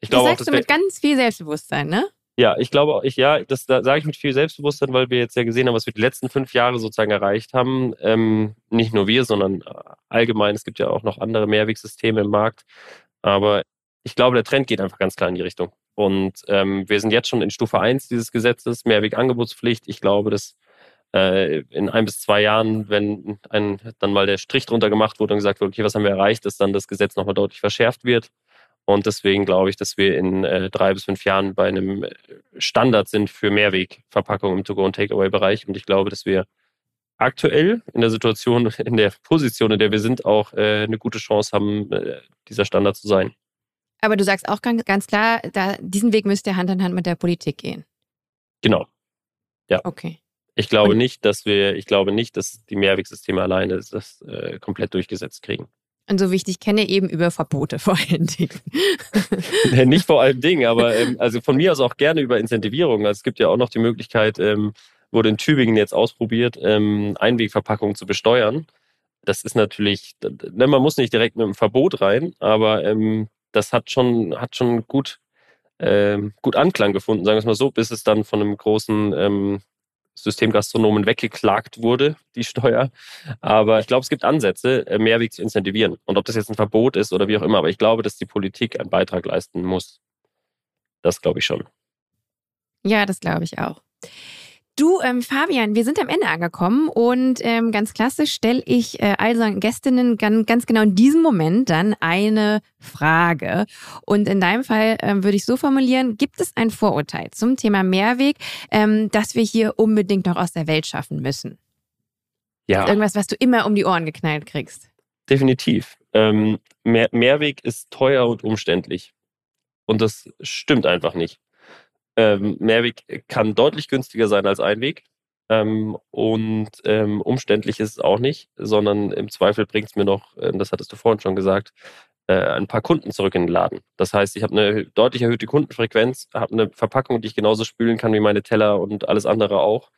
Ich glaube das sagst auch, du mit ganz viel Selbstbewusstsein, ne? Ja, ich glaube auch, ich, ja, das da sage ich mit viel Selbstbewusstsein, weil wir jetzt ja gesehen haben, was wir die letzten fünf Jahre sozusagen erreicht haben. Ähm, nicht nur wir, sondern äh, allgemein. Es gibt ja auch noch andere Mehrwegsysteme im Markt. Aber ich glaube, der Trend geht einfach ganz klar in die Richtung. Und ähm, wir sind jetzt schon in Stufe 1 dieses Gesetzes, Mehrwegangebotspflicht. Ich glaube, dass äh, in ein bis zwei Jahren, wenn ein, dann mal der Strich drunter gemacht wurde und gesagt wurde, okay, was haben wir erreicht, dass dann das Gesetz nochmal deutlich verschärft wird. Und deswegen glaube ich, dass wir in äh, drei bis fünf Jahren bei einem äh, Standard sind für Mehrwegverpackungen im To-Go- und Takeaway-Bereich. Und ich glaube, dass wir aktuell in der Situation, in der Position, in der wir sind, auch äh, eine gute Chance haben, äh, dieser Standard zu sein. Aber du sagst auch ganz, klar, da, diesen Weg müsst ihr Hand in Hand mit der Politik gehen. Genau. Ja. Okay. Ich glaube Und nicht, dass wir, ich glaube nicht, dass die Mehrwegsysteme alleine das äh, komplett durchgesetzt kriegen. Und so wichtig kenne eben über Verbote *laughs* vor allen Dingen. *laughs* nee, nicht vor allen Dingen, aber ähm, also von mir aus auch gerne über Incentivierung. Also es gibt ja auch noch die Möglichkeit, ähm, wurde in Tübingen jetzt ausprobiert, ähm, Einwegverpackungen zu besteuern. Das ist natürlich, ne, man muss nicht direkt mit einem Verbot rein, aber ähm, das hat schon, hat schon gut, ähm, gut Anklang gefunden, sagen wir es mal so, bis es dann von einem großen ähm, Systemgastronomen weggeklagt wurde, *laughs* die Steuer. Aber ich glaube, es gibt Ansätze, äh, Mehrweg zu incentivieren. Und ob das jetzt ein Verbot ist oder wie auch immer, aber ich glaube, dass die Politik einen Beitrag leisten muss. Das glaube ich schon. Ja, das glaube ich auch. Du, ähm, Fabian, wir sind am Ende angekommen und ähm, ganz klassisch stelle ich äh, all unseren Gästinnen ganz, ganz genau in diesem Moment dann eine Frage. Und in deinem Fall ähm, würde ich so formulieren, gibt es ein Vorurteil zum Thema Mehrweg, ähm, das wir hier unbedingt noch aus der Welt schaffen müssen? Ja. Irgendwas, was du immer um die Ohren geknallt kriegst. Definitiv. Ähm, Mehr Mehrweg ist teuer und umständlich. Und das stimmt einfach nicht. Ähm, Mehrweg kann deutlich günstiger sein als Einweg. Ähm, und ähm, umständlich ist es auch nicht, sondern im Zweifel bringt es mir noch, äh, das hattest du vorhin schon gesagt, äh, ein paar Kunden zurück in den Laden. Das heißt, ich habe eine deutlich erhöhte Kundenfrequenz, habe eine Verpackung, die ich genauso spülen kann wie meine Teller und alles andere auch.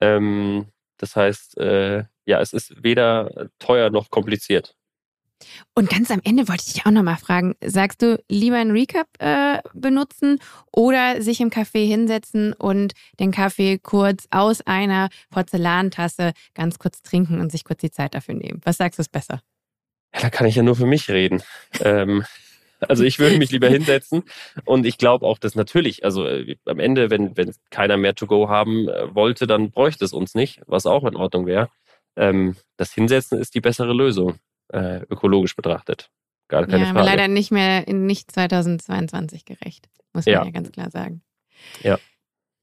Ähm, das heißt, äh, ja, es ist weder teuer noch kompliziert. Und ganz am Ende wollte ich dich auch nochmal fragen, sagst du lieber einen Recap äh, benutzen oder sich im Café hinsetzen und den Kaffee kurz aus einer Porzellantasse ganz kurz trinken und sich kurz die Zeit dafür nehmen? Was sagst du ist besser? Ja, da kann ich ja nur für mich reden. *laughs* ähm, also ich würde mich lieber hinsetzen und ich glaube auch, dass natürlich, also äh, am Ende, wenn, wenn keiner mehr to go haben äh, wollte, dann bräuchte es uns nicht, was auch in Ordnung wäre. Ähm, das Hinsetzen ist die bessere Lösung äh, ökologisch betrachtet. Gar keine ja, Frage. leider nicht mehr in nicht 2022 gerecht, muss man ja, ja ganz klar sagen. Ja.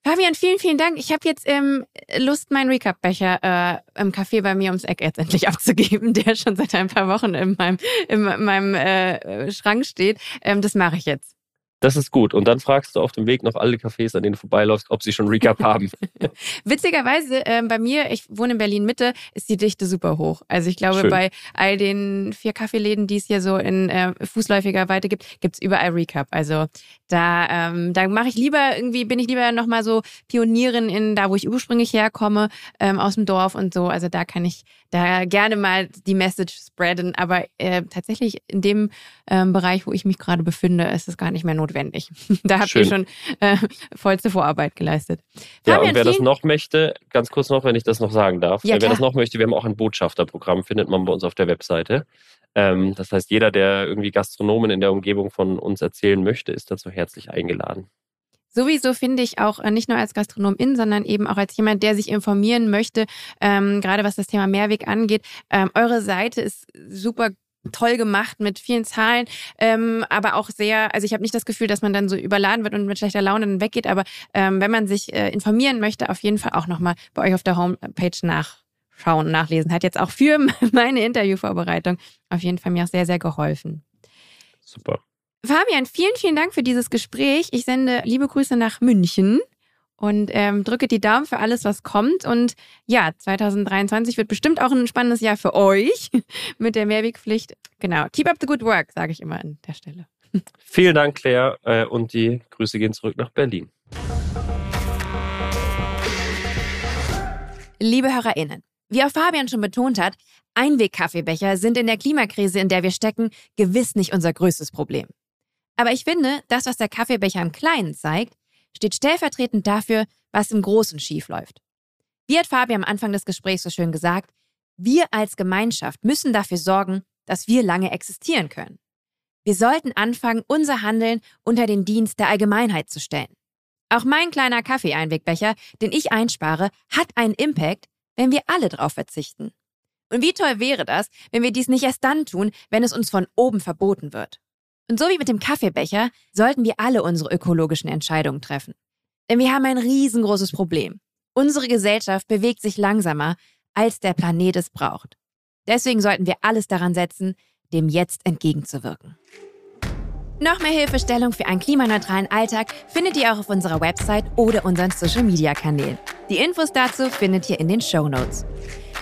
Fabian, vielen, vielen Dank. Ich habe jetzt ähm, Lust, meinen Recap-Becher äh, im Café bei mir ums Eck jetzt endlich *laughs* abzugeben, der schon seit ein paar Wochen in meinem, in meinem äh, Schrank steht. Ähm, das mache ich jetzt. Das ist gut. Und dann fragst du auf dem Weg noch alle Cafés, an denen du vorbeiläufst, ob sie schon Recap *laughs* haben. *laughs* Witzigerweise, äh, bei mir, ich wohne in Berlin Mitte, ist die Dichte super hoch. Also ich glaube, Schön. bei all den vier Kaffeeläden, die es hier so in äh, fußläufiger Weite gibt, gibt's überall Recap. Also da, ähm, da mache ich lieber irgendwie, bin ich lieber nochmal so Pionierin in da, wo ich ursprünglich herkomme, ähm, aus dem Dorf und so. Also da kann ich da gerne mal die Message spreaden. Aber äh, tatsächlich in dem ähm, Bereich, wo ich mich gerade befinde, ist es gar nicht mehr notwendig *laughs* da habt ihr schon äh, vollste Vorarbeit geleistet. Fabian, ja, und wer das noch möchte, ganz kurz noch, wenn ich das noch sagen darf, ja, wer das noch möchte, wir haben auch ein Botschafterprogramm, findet man bei uns auf der Webseite. Ähm, das heißt, jeder, der irgendwie Gastronomen in der Umgebung von uns erzählen möchte, ist dazu herzlich eingeladen. Sowieso finde ich auch äh, nicht nur als Gastronomin, sondern eben auch als jemand, der sich informieren möchte, ähm, gerade was das Thema Mehrweg angeht. Ähm, eure Seite ist super toll gemacht mit vielen Zahlen, ähm, aber auch sehr, also ich habe nicht das Gefühl, dass man dann so überladen wird und mit schlechter Laune dann weggeht, aber ähm, wenn man sich äh, informieren möchte, auf jeden Fall auch nochmal bei euch auf der Homepage nachschauen, nachlesen. Hat jetzt auch für *laughs* meine Interviewvorbereitung auf jeden Fall mir auch sehr, sehr geholfen. Super. Fabian, vielen, vielen Dank für dieses Gespräch. Ich sende liebe Grüße nach München und ähm, drücke die Daumen für alles, was kommt. Und ja, 2023 wird bestimmt auch ein spannendes Jahr für euch *laughs* mit der Mehrwegpflicht. Genau. Keep up the good work, sage ich immer an der Stelle. *laughs* Vielen Dank, Claire. Äh, und die Grüße gehen zurück nach Berlin. Liebe HörerInnen, wie auch Fabian schon betont hat, Einwegkaffeebecher sind in der Klimakrise, in der wir stecken, gewiss nicht unser größtes Problem. Aber ich finde, das, was der Kaffeebecher im Kleinen zeigt, steht stellvertretend dafür, was im Großen schiefläuft. Wie hat Fabi am Anfang des Gesprächs so schön gesagt, wir als Gemeinschaft müssen dafür sorgen, dass wir lange existieren können. Wir sollten anfangen, unser Handeln unter den Dienst der Allgemeinheit zu stellen. Auch mein kleiner Kaffeeeinwegbecher, den ich einspare, hat einen Impact, wenn wir alle darauf verzichten. Und wie toll wäre das, wenn wir dies nicht erst dann tun, wenn es uns von oben verboten wird. Und so wie mit dem Kaffeebecher sollten wir alle unsere ökologischen Entscheidungen treffen. Denn wir haben ein riesengroßes Problem. Unsere Gesellschaft bewegt sich langsamer, als der Planet es braucht. Deswegen sollten wir alles daran setzen, dem jetzt entgegenzuwirken. Noch mehr Hilfestellung für einen klimaneutralen Alltag findet ihr auch auf unserer Website oder unseren Social-Media-Kanälen. Die Infos dazu findet ihr in den Show Notes.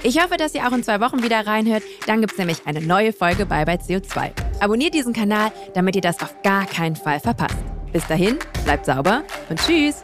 Ich hoffe, dass ihr auch in zwei Wochen wieder reinhört. Dann gibt es nämlich eine neue Folge bei bei CO2. Abonniert diesen Kanal, damit ihr das auf gar keinen Fall verpasst. Bis dahin, bleibt sauber und tschüss!